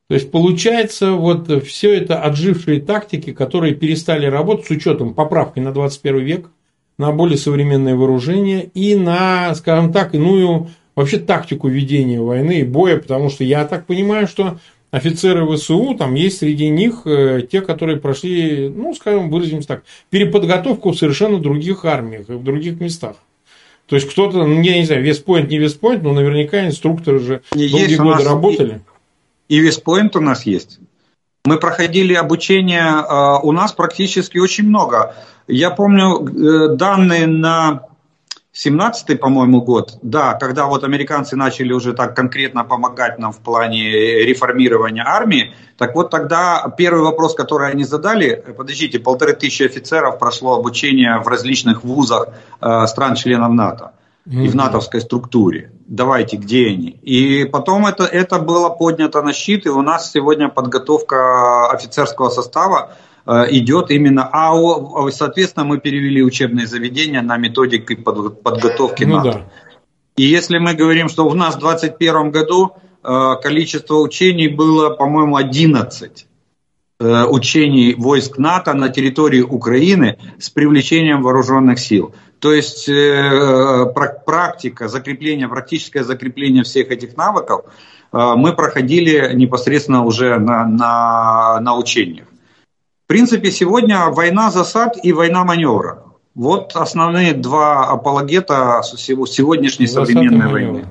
То есть получается вот все это отжившие тактики, которые перестали работать с учетом поправки на 21 век, на более современное вооружение и на, скажем так, иную вообще тактику ведения войны и боя, потому что я так понимаю, что офицеры ВСУ, там есть среди них э, те, которые прошли, ну, скажем, выразимся так, переподготовку в совершенно других армиях и в других местах. То есть кто-то, ну, я не знаю, Вестпойнт, не Вестпойнт, но наверняка инструкторы же есть долгие годы работали. И, и у нас есть. Мы проходили обучение, э, у нас практически очень много. Я помню э, данные на 17-й, по-моему, год, да, когда вот американцы начали уже так конкретно помогать нам в плане реформирования армии, так вот тогда первый вопрос, который они задали, подождите, полторы тысячи офицеров прошло обучение в различных вузах э, стран-членов НАТО и в натовской структуре. Давайте, где они? И потом это, это было поднято на щит, и у нас сегодня подготовка офицерского состава Э, идет именно, а соответственно мы перевели учебные заведения на методики подготовки ну, НАТО. Да. И если мы говорим, что у нас в 2021 году э, количество учений было, по-моему, 11 э, учений войск НАТО на территории Украины с привлечением вооруженных сил. То есть практика, закрепление, практическое закрепление всех этих навыков мы проходили непосредственно уже на, на, на учениях принципе, сегодня война засад и война маневра. Вот основные два апологета сегодняшней засад современной войны.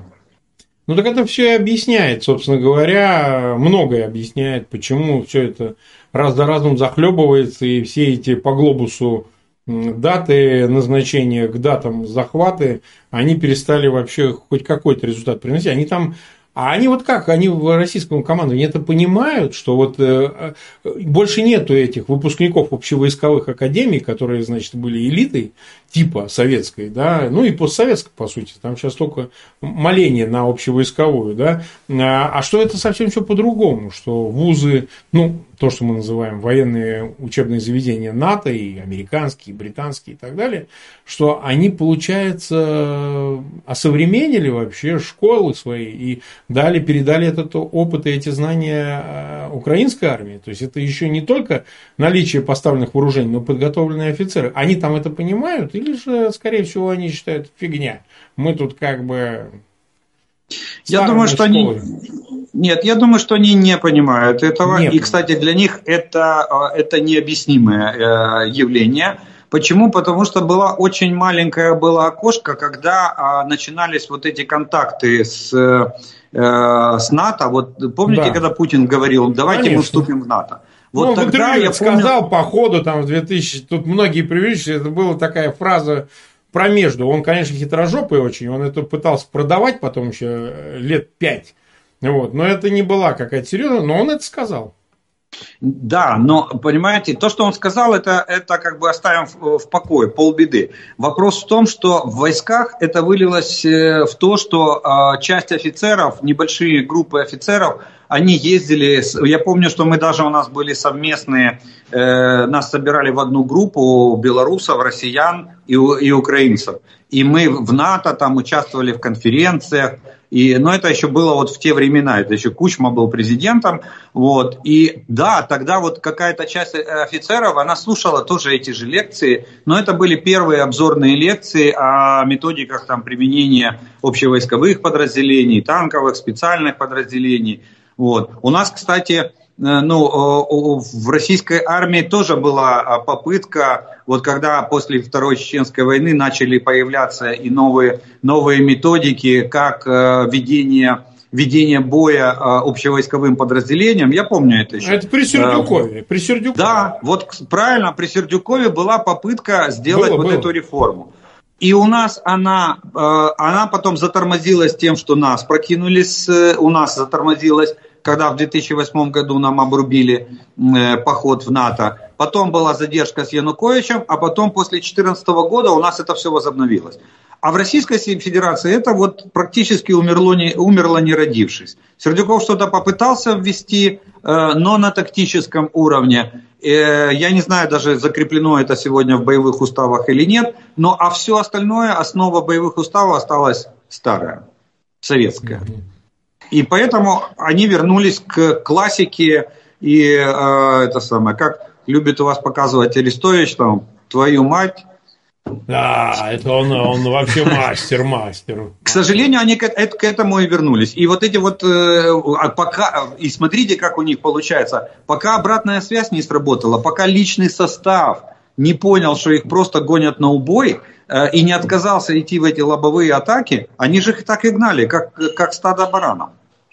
Ну так это все и объясняет, собственно говоря, многое объясняет, почему все это раз за разом захлебывается, и все эти по глобусу даты назначения к датам захваты, они перестали вообще хоть какой-то результат приносить. Они там а они вот как, они в российском командовании это понимают, что вот э, э, больше нету этих выпускников общевойсковых академий, которые, значит, были элитой типа советской, да, ну и постсоветской, по сути, там сейчас только моление на общевойсковую, да, а, а что это совсем все по-другому, что вузы, ну, то, что мы называем военные учебные заведения НАТО, и американские, и британские и так далее, что они, получается, осовременили вообще школы свои и дали, передали этот опыт и эти знания э, украинской армии. То есть это еще не только наличие поставленных вооружений, но подготовленные офицеры. Они там это понимают или же, скорее всего, они считают фигня. Мы тут как бы я думаю, что школы. они... Нет, я думаю, что они не понимают этого. Нет. И, кстати, для них это, а, это необъяснимое э, явление. Почему? Потому что была очень маленькое было окошко, когда а, начинались вот эти контакты с, э, с НАТО. Вот помните, да. когда Путин говорил, давайте Конечно. мы вступим в НАТО. Вот ну, тогда я помню... сказал по ходу, там, в 2000, тут многие привычные, это была такая фраза про между. Он, конечно, хитрожопый очень, он это пытался продавать потом еще э, лет пять. Вот. Но это не была какая-то серьезная, но он это сказал. Да, но понимаете, то, что он сказал, это, это как бы оставим в, в покое, полбеды. Вопрос в том, что в войсках это вылилось э, в то, что э, часть офицеров, небольшие группы офицеров, они ездили, я помню, что мы даже у нас были совместные, э, нас собирали в одну группу белорусов, россиян и, и украинцев. И мы в НАТО там участвовали в конференциях, и, но это еще было вот в те времена, это еще Кучма был президентом. Вот, и да, тогда вот какая-то часть офицеров, она слушала тоже эти же лекции, но это были первые обзорные лекции о методиках там, применения общевойсковых подразделений, танковых, специальных подразделений. Вот. У нас, кстати, э, ну, в российской армии тоже была а, попытка, вот когда после Второй Чеченской войны начали появляться и новые, новые методики, как э, ведение ведения боя а, общевойсковым подразделением. Я помню это еще. Это при Сердюкове. При Сердюкове. Да, вот правильно, при Сердюкове была попытка сделать было, вот было. эту реформу. И у нас она, она потом затормозилась тем, что нас прокинули, с, у нас затормозилась когда в 2008 году нам обрубили э, поход в НАТО. Потом была задержка с Януковичем, а потом после 2014 года у нас это все возобновилось. А в Российской Федерации это вот практически умерло не, умерло не родившись. Сердюков что-то попытался ввести, э, но на тактическом уровне. Э, я не знаю даже, закреплено это сегодня в боевых уставах или нет, но а все остальное, основа боевых уставов осталась старая, советская. И поэтому они вернулись к классике и э, это самое, как любит у вас показывать Арестович, там, твою мать. Да, это он, он вообще мастер, мастер. К сожалению, они к, к этому и вернулись. И вот эти вот, э, а пока, и смотрите, как у них получается, пока обратная связь не сработала, пока личный состав не понял, что их просто гонят на убой, э, и не отказался идти в эти лобовые атаки, они же их так и гнали, как, как стадо баранов.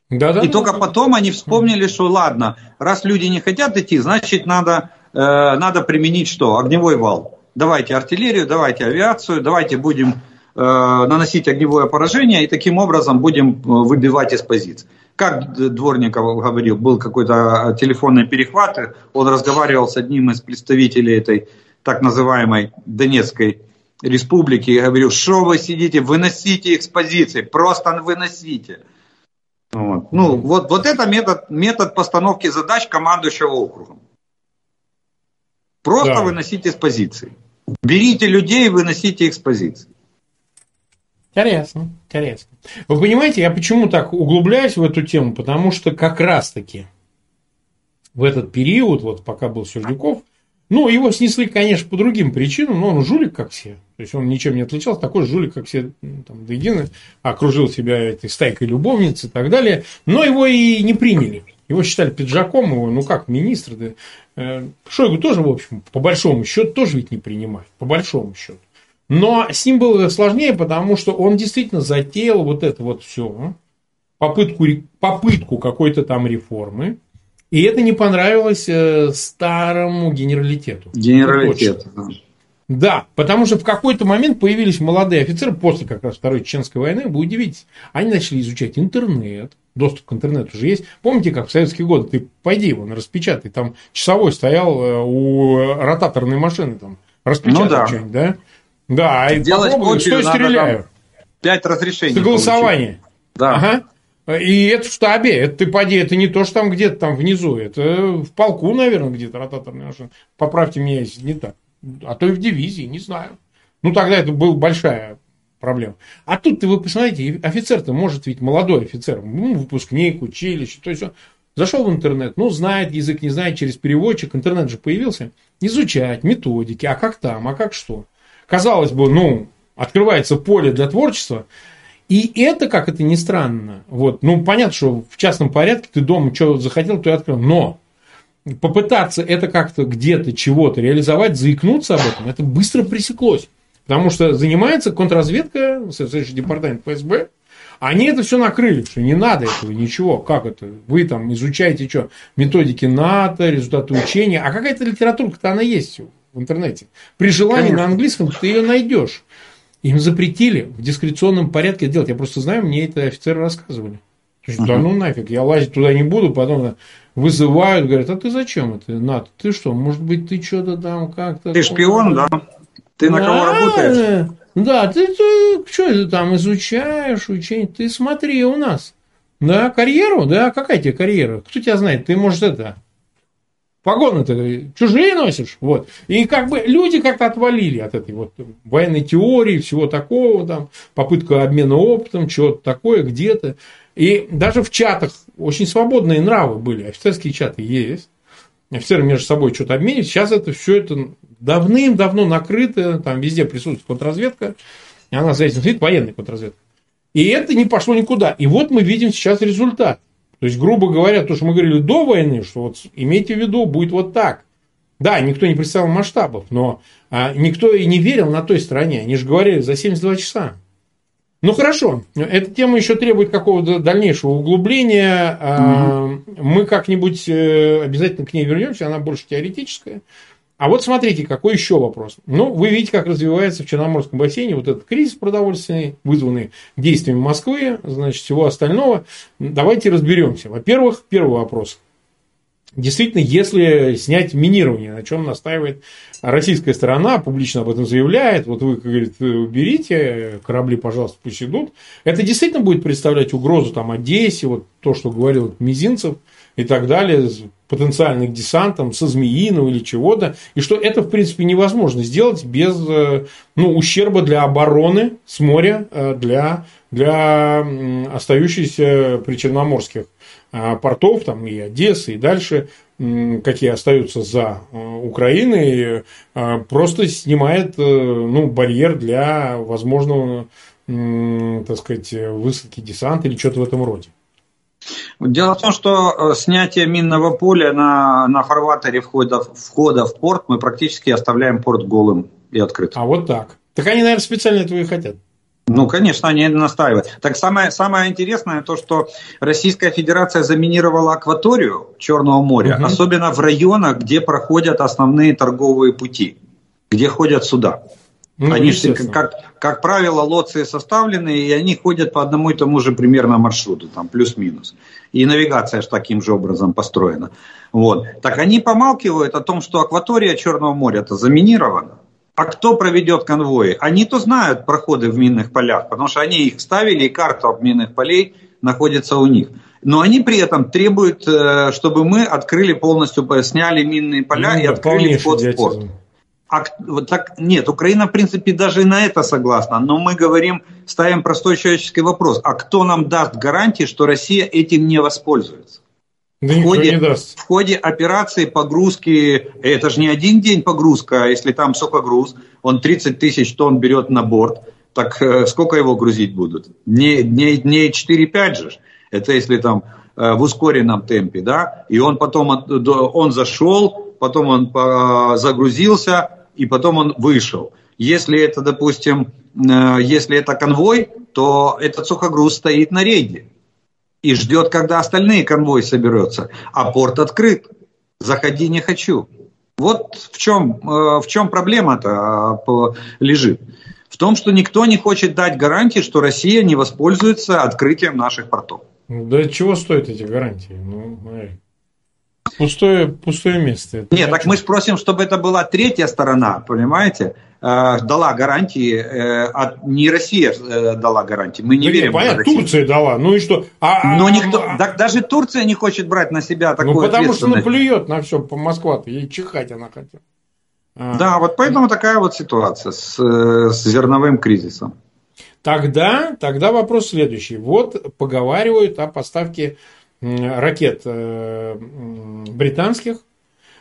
Да, да, и да, только потом они вспомнили, что ладно, раз люди не хотят идти, значит надо, э, надо применить что? Огневой вал. Давайте артиллерию, давайте авиацию, давайте будем э, наносить огневое поражение и таким образом будем э, выбивать из позиций. Как Дворников говорил, был какой-то телефонный перехват, он разговаривал с одним из представителей этой так называемой Донецкой республики и говорил, что вы сидите, выносите их с позиции, просто выносите. Вот. Ну, вот, вот это метод, метод постановки задач командующего округом. Просто да. выносите с позиции. Берите людей и выносите их с позиции. Интересно, интересно. Вы понимаете, я почему так углубляюсь в эту тему? Потому что как раз-таки в этот период, вот пока был Сердюков, ну, его снесли, конечно, по другим причинам, но он жулик, как все. То есть он ничем не отличался, такой жулик, как все ну, там, до едино, окружил себя этой стайкой любовниц и так далее. Но его и не приняли. Его считали пиджаком, его, ну как, министр. Да. Э, Шойгу тоже, в общем, по большому счету, тоже ведь не принимают. По большому счету. Но с ним было сложнее, потому что он действительно затеял вот это вот все. Попытку, попытку какой-то там реформы. И это не понравилось э, старому генералитету. Генералитету, да. Да, потому что в какой-то момент появились молодые офицеры после как раз Второй Чеченской войны, вы удивитесь, они начали изучать интернет, доступ к интернету уже есть. Помните, как в советские годы, ты пойди его распечатай, там часовой стоял э, у ротаторной машины, там, распечатай ну, да. что-нибудь, да? Да, и Делать попробуй, что стреляю. Пять разрешений. Согласование. Да. Ага. И это в штабе, это ты поди, это не то, что там где-то там внизу, это в полку, наверное, где-то ротаторная машина. Поправьте меня, если не так. А то и в дивизии, не знаю. Ну, тогда это была большая проблема. А тут вы посмотрите, офицер-то может ведь молодой офицер, ну, выпускник, училище, то есть он зашел в интернет, ну, знает язык, не знает, через переводчик, интернет же появился, изучать методики, а как там, а как что. Казалось бы, ну, открывается поле для творчества, и это, как это ни странно, вот, ну, понятно, что в частном порядке ты дома что захотел, то и открыл, но попытаться это как-то где-то чего-то реализовать, заикнуться об этом, это быстро пресеклось. Потому что занимается контрразведка, следующий департамент ФСБ, они это все накрыли, что не надо этого, ничего. Как это? Вы там изучаете что? Методики НАТО, результаты учения. А какая-то литературка-то она есть в интернете. При желании Конечно. на английском ты ее найдешь. Им запретили в дискреционном порядке делать. Я просто знаю, мне это офицеры рассказывали. Есть, да ну нафиг, я лазить туда не буду, потом вызывают, говорят, а ты зачем это, Над? Ты что, может быть, ты что-то там как-то... Ты шпион, да? Ты на кого работаешь? Да, ты, ты что это там изучаешь, учение? Ты смотри у нас. Да, карьеру? Да, какая тебе карьера? Кто тебя знает? Ты, может, это, погоны-то чужие носишь. Вот. И как бы люди как-то отвалили от этой вот военной теории, всего такого, там, попытка обмена опытом, чего-то такое где-то. И даже в чатах очень свободные нравы были. Офицерские чаты есть. Офицеры между собой что-то обменивают. Сейчас это все это давным-давно накрыто. Там везде присутствует контрразведка. Она за этим следит, военная контрразведка. И это не пошло никуда. И вот мы видим сейчас результат. То есть, грубо говоря, то, что мы говорили до войны, что вот имейте в виду, будет вот так. Да, никто не представил масштабов, но а, никто и не верил на той стороне. Они же говорили за 72 часа. Ну хорошо, эта тема еще требует какого-то дальнейшего углубления. Угу. Мы как-нибудь э, обязательно к ней вернемся, она больше теоретическая. А вот смотрите, какой еще вопрос. Ну, вы видите, как развивается в Черноморском бассейне вот этот кризис продовольственный, вызванный действиями Москвы, значит, всего остального. Давайте разберемся. Во-первых, первый вопрос. Действительно, если снять минирование, на чем настаивает российская сторона, публично об этом заявляет, вот вы, говорит, уберите корабли, пожалуйста, пусть идут, это действительно будет представлять угрозу там Одессе, вот то, что говорил Мизинцев и так далее, потенциальных десантом со Змеиного или чего-то, и что это, в принципе, невозможно сделать без э, ну, ущерба для обороны с моря, э, для, для остающихся причерноморских а, портов, там и Одессы, и дальше, какие остаются за э, Украиной, э, просто снимает э, ну, барьер для возможного, так сказать, высадки десанта или что-то в этом роде. Дело в том, что снятие минного поля на, на фарватере входа, входа в порт мы практически оставляем порт голым и открытым. А вот так. Так они, наверное, специально этого и хотят. Ну, конечно, они настаивают. Так самое, самое интересное то, что Российская Федерация заминировала акваторию Черного моря, угу. особенно в районах, где проходят основные торговые пути, где ходят суда. Ну, они, как, как правило, лоции составлены, и они ходят по одному и тому же примерно маршруту, там плюс-минус. И навигация же таким же образом построена. Вот. Так они помалкивают о том, что акватория Черного моря-то заминирована. А кто проведет конвои? Они-то знают проходы в минных полях, потому что они их ставили, и карта минных полей находится у них. Но они при этом требуют, э, чтобы мы открыли полностью, сняли минные поля ну, и открыли вход в порт. А, вот так, нет, Украина, в принципе, даже на это согласна. Но мы говорим, ставим простой человеческий вопрос. А кто нам даст гарантии, что Россия этим не воспользуется? Да в, ходе, не даст. в ходе операции погрузки, это же не один день погрузка, а если там сокогруз, он 30 тысяч тонн берет на борт, так э, сколько его грузить будут? Не, не, не 4-5 же. Это если там э, в ускоренном темпе, да, и он потом, он зашел, потом он загрузился, и потом он вышел. Если это, допустим, э, если это конвой, то этот сухогруз стоит на рейде и ждет, когда остальные конвой соберется. А порт открыт. Заходи не хочу. Вот в чем, э, в чем проблема-то э, лежит. В том, что никто не хочет дать гарантии, что Россия не воспользуется открытием наших портов. Да чего стоят эти гарантии? Ну, пустое, пустое место. Нет, так мы спросим, чтобы это была третья сторона, понимаете? Э, дала гарантии, э, от, не Россия э, дала гарантии, мы не да верим. Понятно, Турция дала, ну и что? А, Но а, никто, а, так даже Турция не хочет брать на себя такую Ну потому что она плюет на все по Москва, ей чихать она хотела. А. Да, вот поэтому такая вот ситуация с, с зерновым кризисом. Тогда, тогда вопрос следующий. Вот поговаривают о поставке ракет британских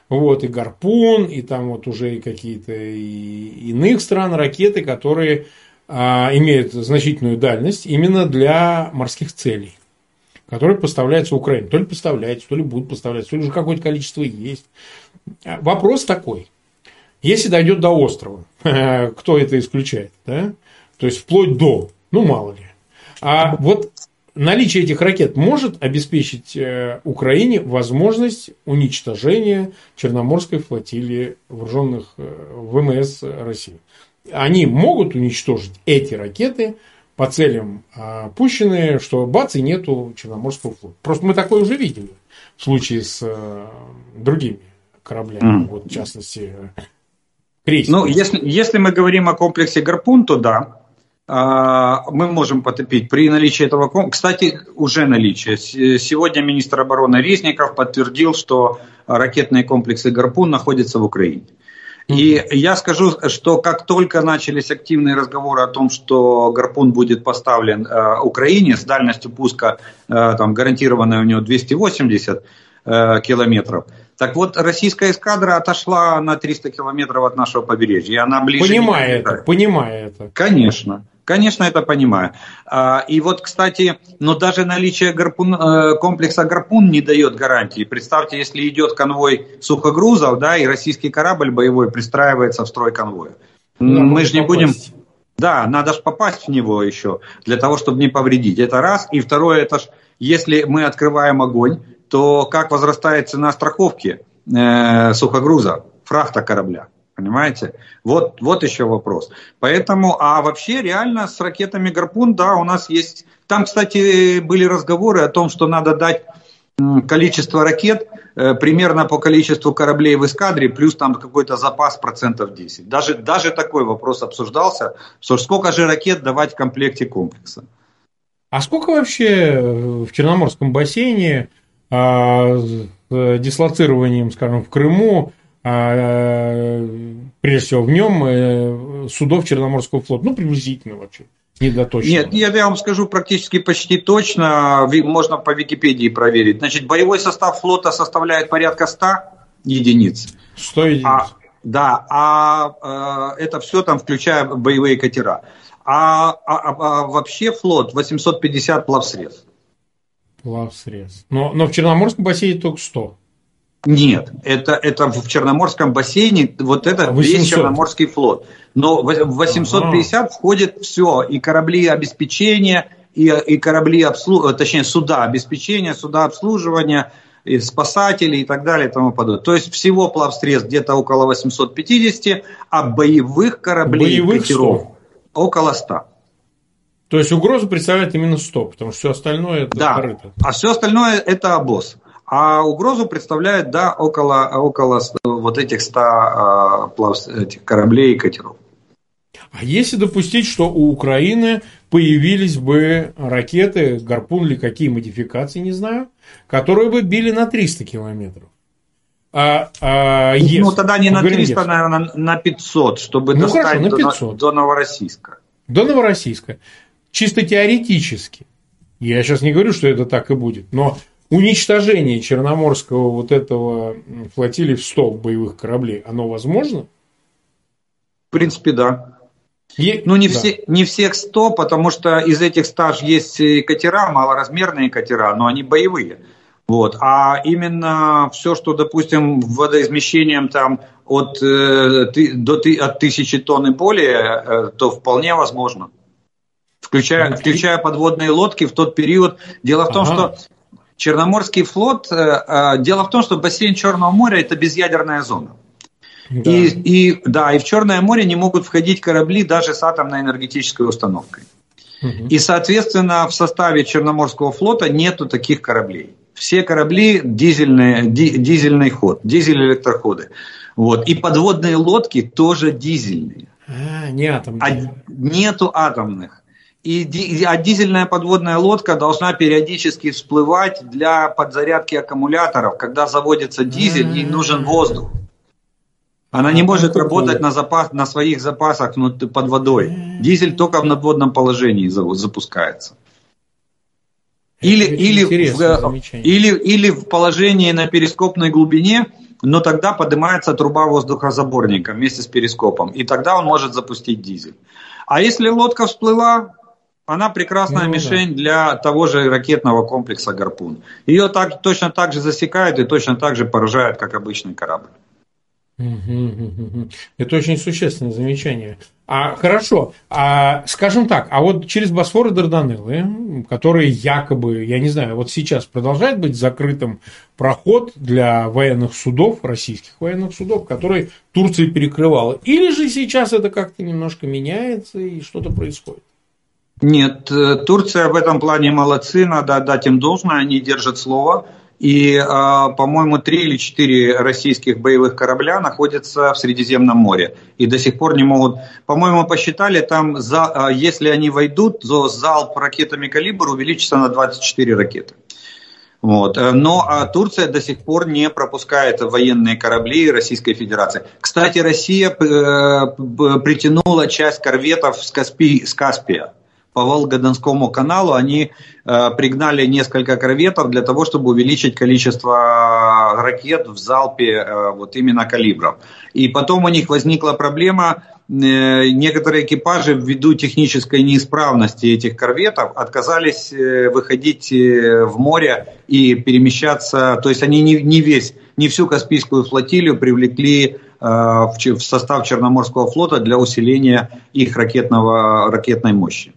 вот, и «Гарпун», и там вот уже и какие-то иных стран ракеты, которые а, имеют значительную дальность именно для морских целей, которые поставляются Украине. То ли поставляются, то ли будут поставляться, то ли уже какое-то количество есть. А, вопрос такой. Если дойдет до острова, кто это исключает, да? То есть вплоть до, ну мало ли. А вот наличие этих ракет может обеспечить э, Украине возможность уничтожения Черноморской флотилии вооруженных э, ВМС России. Они могут уничтожить эти ракеты по целям а, пущенные, что бац и нету Черноморского флота. Просто мы такое уже видели в случае с э, другими кораблями, mm. вот в частности крейсерами. Ну, если, если мы говорим о комплексе «Гарпун», то да, мы можем потопить при наличии этого Кстати, уже наличие. Сегодня министр обороны Резников подтвердил, что ракетные комплексы «Гарпун» находятся в Украине. И я скажу, что как только начались активные разговоры о том, что гарпун будет поставлен э, Украине с дальностью пуска э, там, гарантированной у него 280 э, километров, так вот, российская эскадра отошла на 300 километров от нашего побережья. Она ближе понимая это, понимая это. Конечно. Конечно, это понимаю. А, и вот, кстати, но даже наличие гарпун, э, комплекса «Гарпун» не дает гарантии. Представьте, если идет конвой сухогрузов, да, и российский корабль боевой пристраивается в строй конвоя. Да, Мы же не будем... Да, надо же попасть в него еще, для того, чтобы не повредить. Это раз. И второе, это ж, если мы открываем огонь, то как возрастает цена страховки э, сухогруза, фрахта корабля? Понимаете? Вот, вот еще вопрос. Поэтому, а вообще реально с ракетами «Гарпун», да, у нас есть... Там, кстати, были разговоры о том, что надо дать количество ракет э, примерно по количеству кораблей в эскадре, плюс там какой-то запас процентов 10. Даже, даже такой вопрос обсуждался, что сколько же ракет давать в комплекте комплекса. А сколько вообще в Черноморском бассейне а, с дислоцированием, скажем, в Крыму прежде всего в нем э, судов Черноморского флота, ну, приблизительно вообще. Не до точно. Нет, я, я вам скажу практически почти точно, можно по Википедии проверить. Значит, боевой состав флота составляет порядка 100 единиц. 100 единиц. А, да, а э, это все там, включая боевые катера. А, а, а, а вообще флот 850 плавсредств. Плавсредств. Но, но в Черноморском бассейне только 100. Нет, это, это в Черноморском бассейне, вот это 800. весь Черноморский флот. Но в 850 ага. входит все, и корабли обеспечения, и, и корабли обслуживания, точнее суда обеспечения, суда обслуживания, и спасатели и так далее и тому подобное. То есть всего плавсредств где-то около 850, а боевых кораблей боевых катеров 100. около 100. То есть угрозу представляет именно 100, потому что все остальное это да, корыто. А все остальное это обоз. А угрозу представляет, да, около, около вот этих 100 а, плав, этих кораблей и катеров. А если допустить, что у Украины появились бы ракеты, гарпун или какие модификации, не знаю, которые бы били на 300 километров? А, а, если, ну, тогда не на 300, если. наверное, на 500, чтобы ну, достать хорошо, на 500. До, до Новороссийска. До Новороссийска. Чисто теоретически. Я сейчас не говорю, что это так и будет, но уничтожение Черноморского вот этого флотилии в 100 боевых кораблей, оно возможно? В принципе, да. И, ну, не, да. все, не всех 100, потому что из этих 100 есть катера, малоразмерные катера, но они боевые. Вот. А именно все, что, допустим, водоизмещением там от, э, до, от тысячи тонн и более, э, то вполне возможно. Включая, ну, включая подводные лодки в тот период. Дело в том, ага. что Черноморский флот, э, э, дело в том, что бассейн Черного моря это безъядерная зона. Да. И, и, да, и в Черное море не могут входить корабли даже с атомной энергетической установкой. Угу. И, соответственно, в составе Черноморского флота нету таких кораблей. Все корабли дизельные, ди, дизельный ход, дизель-электроходы. Вот. И подводные лодки тоже дизельные. А, не атомные. А, нету атомных. И, а дизельная подводная лодка должна периодически всплывать для подзарядки аккумуляторов. Когда заводится дизель, ей нужен воздух. Она не может работать на, запас, на своих запасах под водой. Дизель только в надводном положении запускается. Или, или, в, или, или в положении на перископной глубине, но тогда поднимается труба воздухозаборника вместе с перископом. И тогда он может запустить дизель. А если лодка всплыла, она прекрасная ну, мишень да. для того же ракетного комплекса «Гарпун». Ее так, точно так же засекают и точно так же поражают, как обычный корабль. Это очень существенное замечание. А хорошо, а, скажем так, а вот через Босфор и Дарданеллы, которые якобы, я не знаю, вот сейчас продолжает быть закрытым проход для военных судов, российских военных судов, которые Турция перекрывала, или же сейчас это как-то немножко меняется и что-то происходит? Нет, э, Турция в этом плане молодцы, надо отдать им должное, они держат слово. И, а, по-моему, три или четыре российских боевых корабля находятся в Средиземном море. И до сих пор не могут... По-моему, посчитали, там, за, а, если они войдут, то залп ракетами «Калибр» увеличится на 24 ракеты. Вот. Э, но а Турция до сих пор не пропускает военные корабли Российской Федерации. Кстати, Россия э, притянула часть корветов с, Каспи, с Каспия по Волго-Донскому каналу они э, пригнали несколько корветов для того, чтобы увеличить количество ракет в залпе э, вот именно калибров. И потом у них возникла проблема, э, некоторые экипажи ввиду технической неисправности этих корветов отказались э, выходить э, в море и перемещаться, то есть они не, не весь, не всю Каспийскую флотилию привлекли в состав Черноморского флота для усиления их ракетного, ракетной мощи.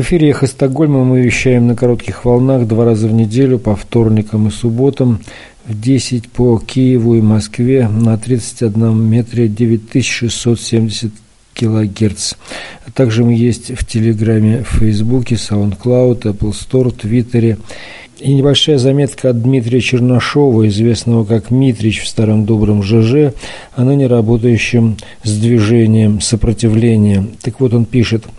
В эфире «Эхо Стокгольма» мы вещаем на коротких волнах два раза в неделю по вторникам и субботам в 10 по Киеву и Москве на 31 метре 9670 килогерц. А также мы есть в Телеграме, в Фейсбуке, SoundCloud, Apple Store, Твиттере. И небольшая заметка от Дмитрия Чернышова, известного как Митрич в старом добром ЖЖ, о ныне работающем с движением сопротивления. Так вот он пишет –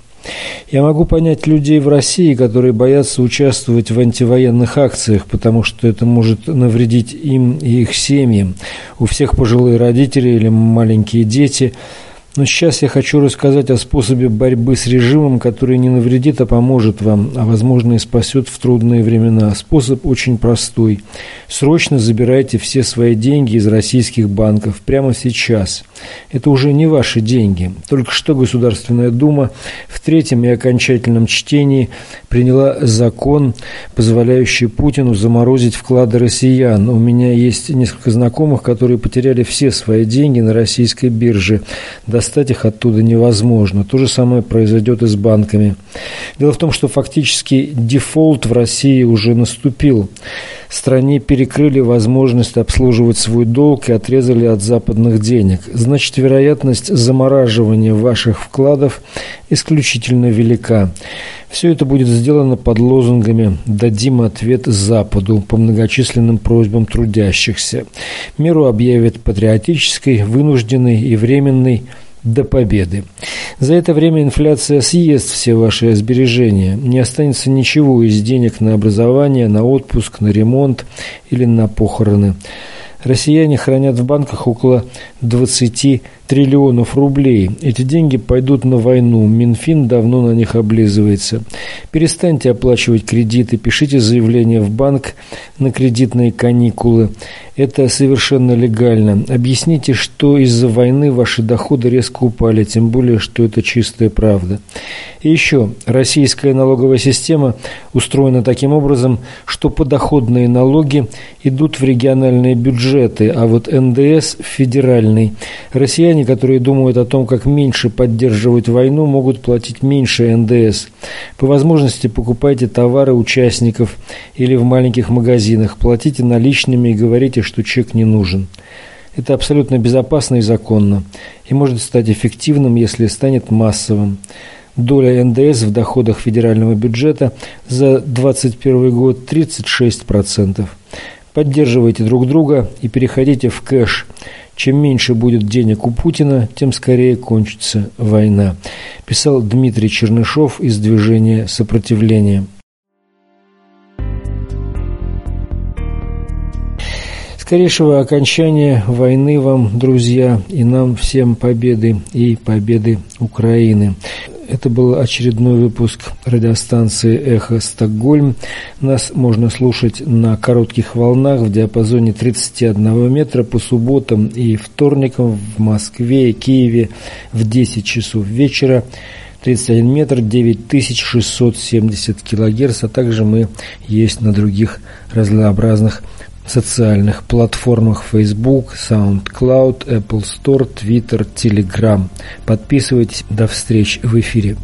я могу понять людей в России, которые боятся участвовать в антивоенных акциях, потому что это может навредить им и их семьям. У всех пожилые родители или маленькие дети – но сейчас я хочу рассказать о способе борьбы с режимом, который не навредит, а поможет вам, а возможно и спасет в трудные времена. Способ очень простой. Срочно забирайте все свои деньги из российских банков прямо сейчас. Это уже не ваши деньги. Только что Государственная Дума в третьем и окончательном чтении приняла закон, позволяющий Путину заморозить вклады россиян. У меня есть несколько знакомых, которые потеряли все свои деньги на российской бирже достать их оттуда невозможно. То же самое произойдет и с банками. Дело в том, что фактически дефолт в России уже наступил. Стране перекрыли возможность обслуживать свой долг и отрезали от западных денег. Значит, вероятность замораживания ваших вкладов исключительно велика. Все это будет сделано под лозунгами «Дадим ответ Западу» по многочисленным просьбам трудящихся. Меру объявят патриотической, вынужденной и временной – до победы. За это время инфляция съест все ваши сбережения. Не останется ничего из денег на образование, на отпуск, на ремонт или на похороны. Россияне хранят в банках около 20 триллионов рублей. Эти деньги пойдут на войну. Минфин давно на них облизывается. Перестаньте оплачивать кредиты, пишите заявление в банк на кредитные каникулы. Это совершенно легально. Объясните, что из-за войны ваши доходы резко упали, тем более, что это чистая правда. И еще, российская налоговая система устроена таким образом, что подоходные налоги идут в региональные бюджеты, а вот НДС – в федеральный. Россияне, которые думают о том, как меньше поддерживать войну, могут платить меньше НДС. По возможности покупайте товары участников или в маленьких магазинах, платите наличными и говорите, что чек не нужен. Это абсолютно безопасно и законно, и может стать эффективным, если станет массовым. Доля НДС в доходах федерального бюджета за 2021 год 36%. Поддерживайте друг друга и переходите в кэш. Чем меньше будет денег у Путина, тем скорее кончится война, писал Дмитрий Чернышов из движения сопротивления. Скорейшего окончания войны вам, друзья, и нам всем победы и победы Украины. Это был очередной выпуск радиостанции «Эхо Стокгольм». Нас можно слушать на коротких волнах в диапазоне 31 метра по субботам и вторникам в Москве и Киеве в 10 часов вечера. 31 метр 9670 килогерц, а также мы есть на других разнообразных социальных платформах Facebook, SoundCloud, Apple Store, Twitter, Telegram. Подписывайтесь. До встречи в эфире.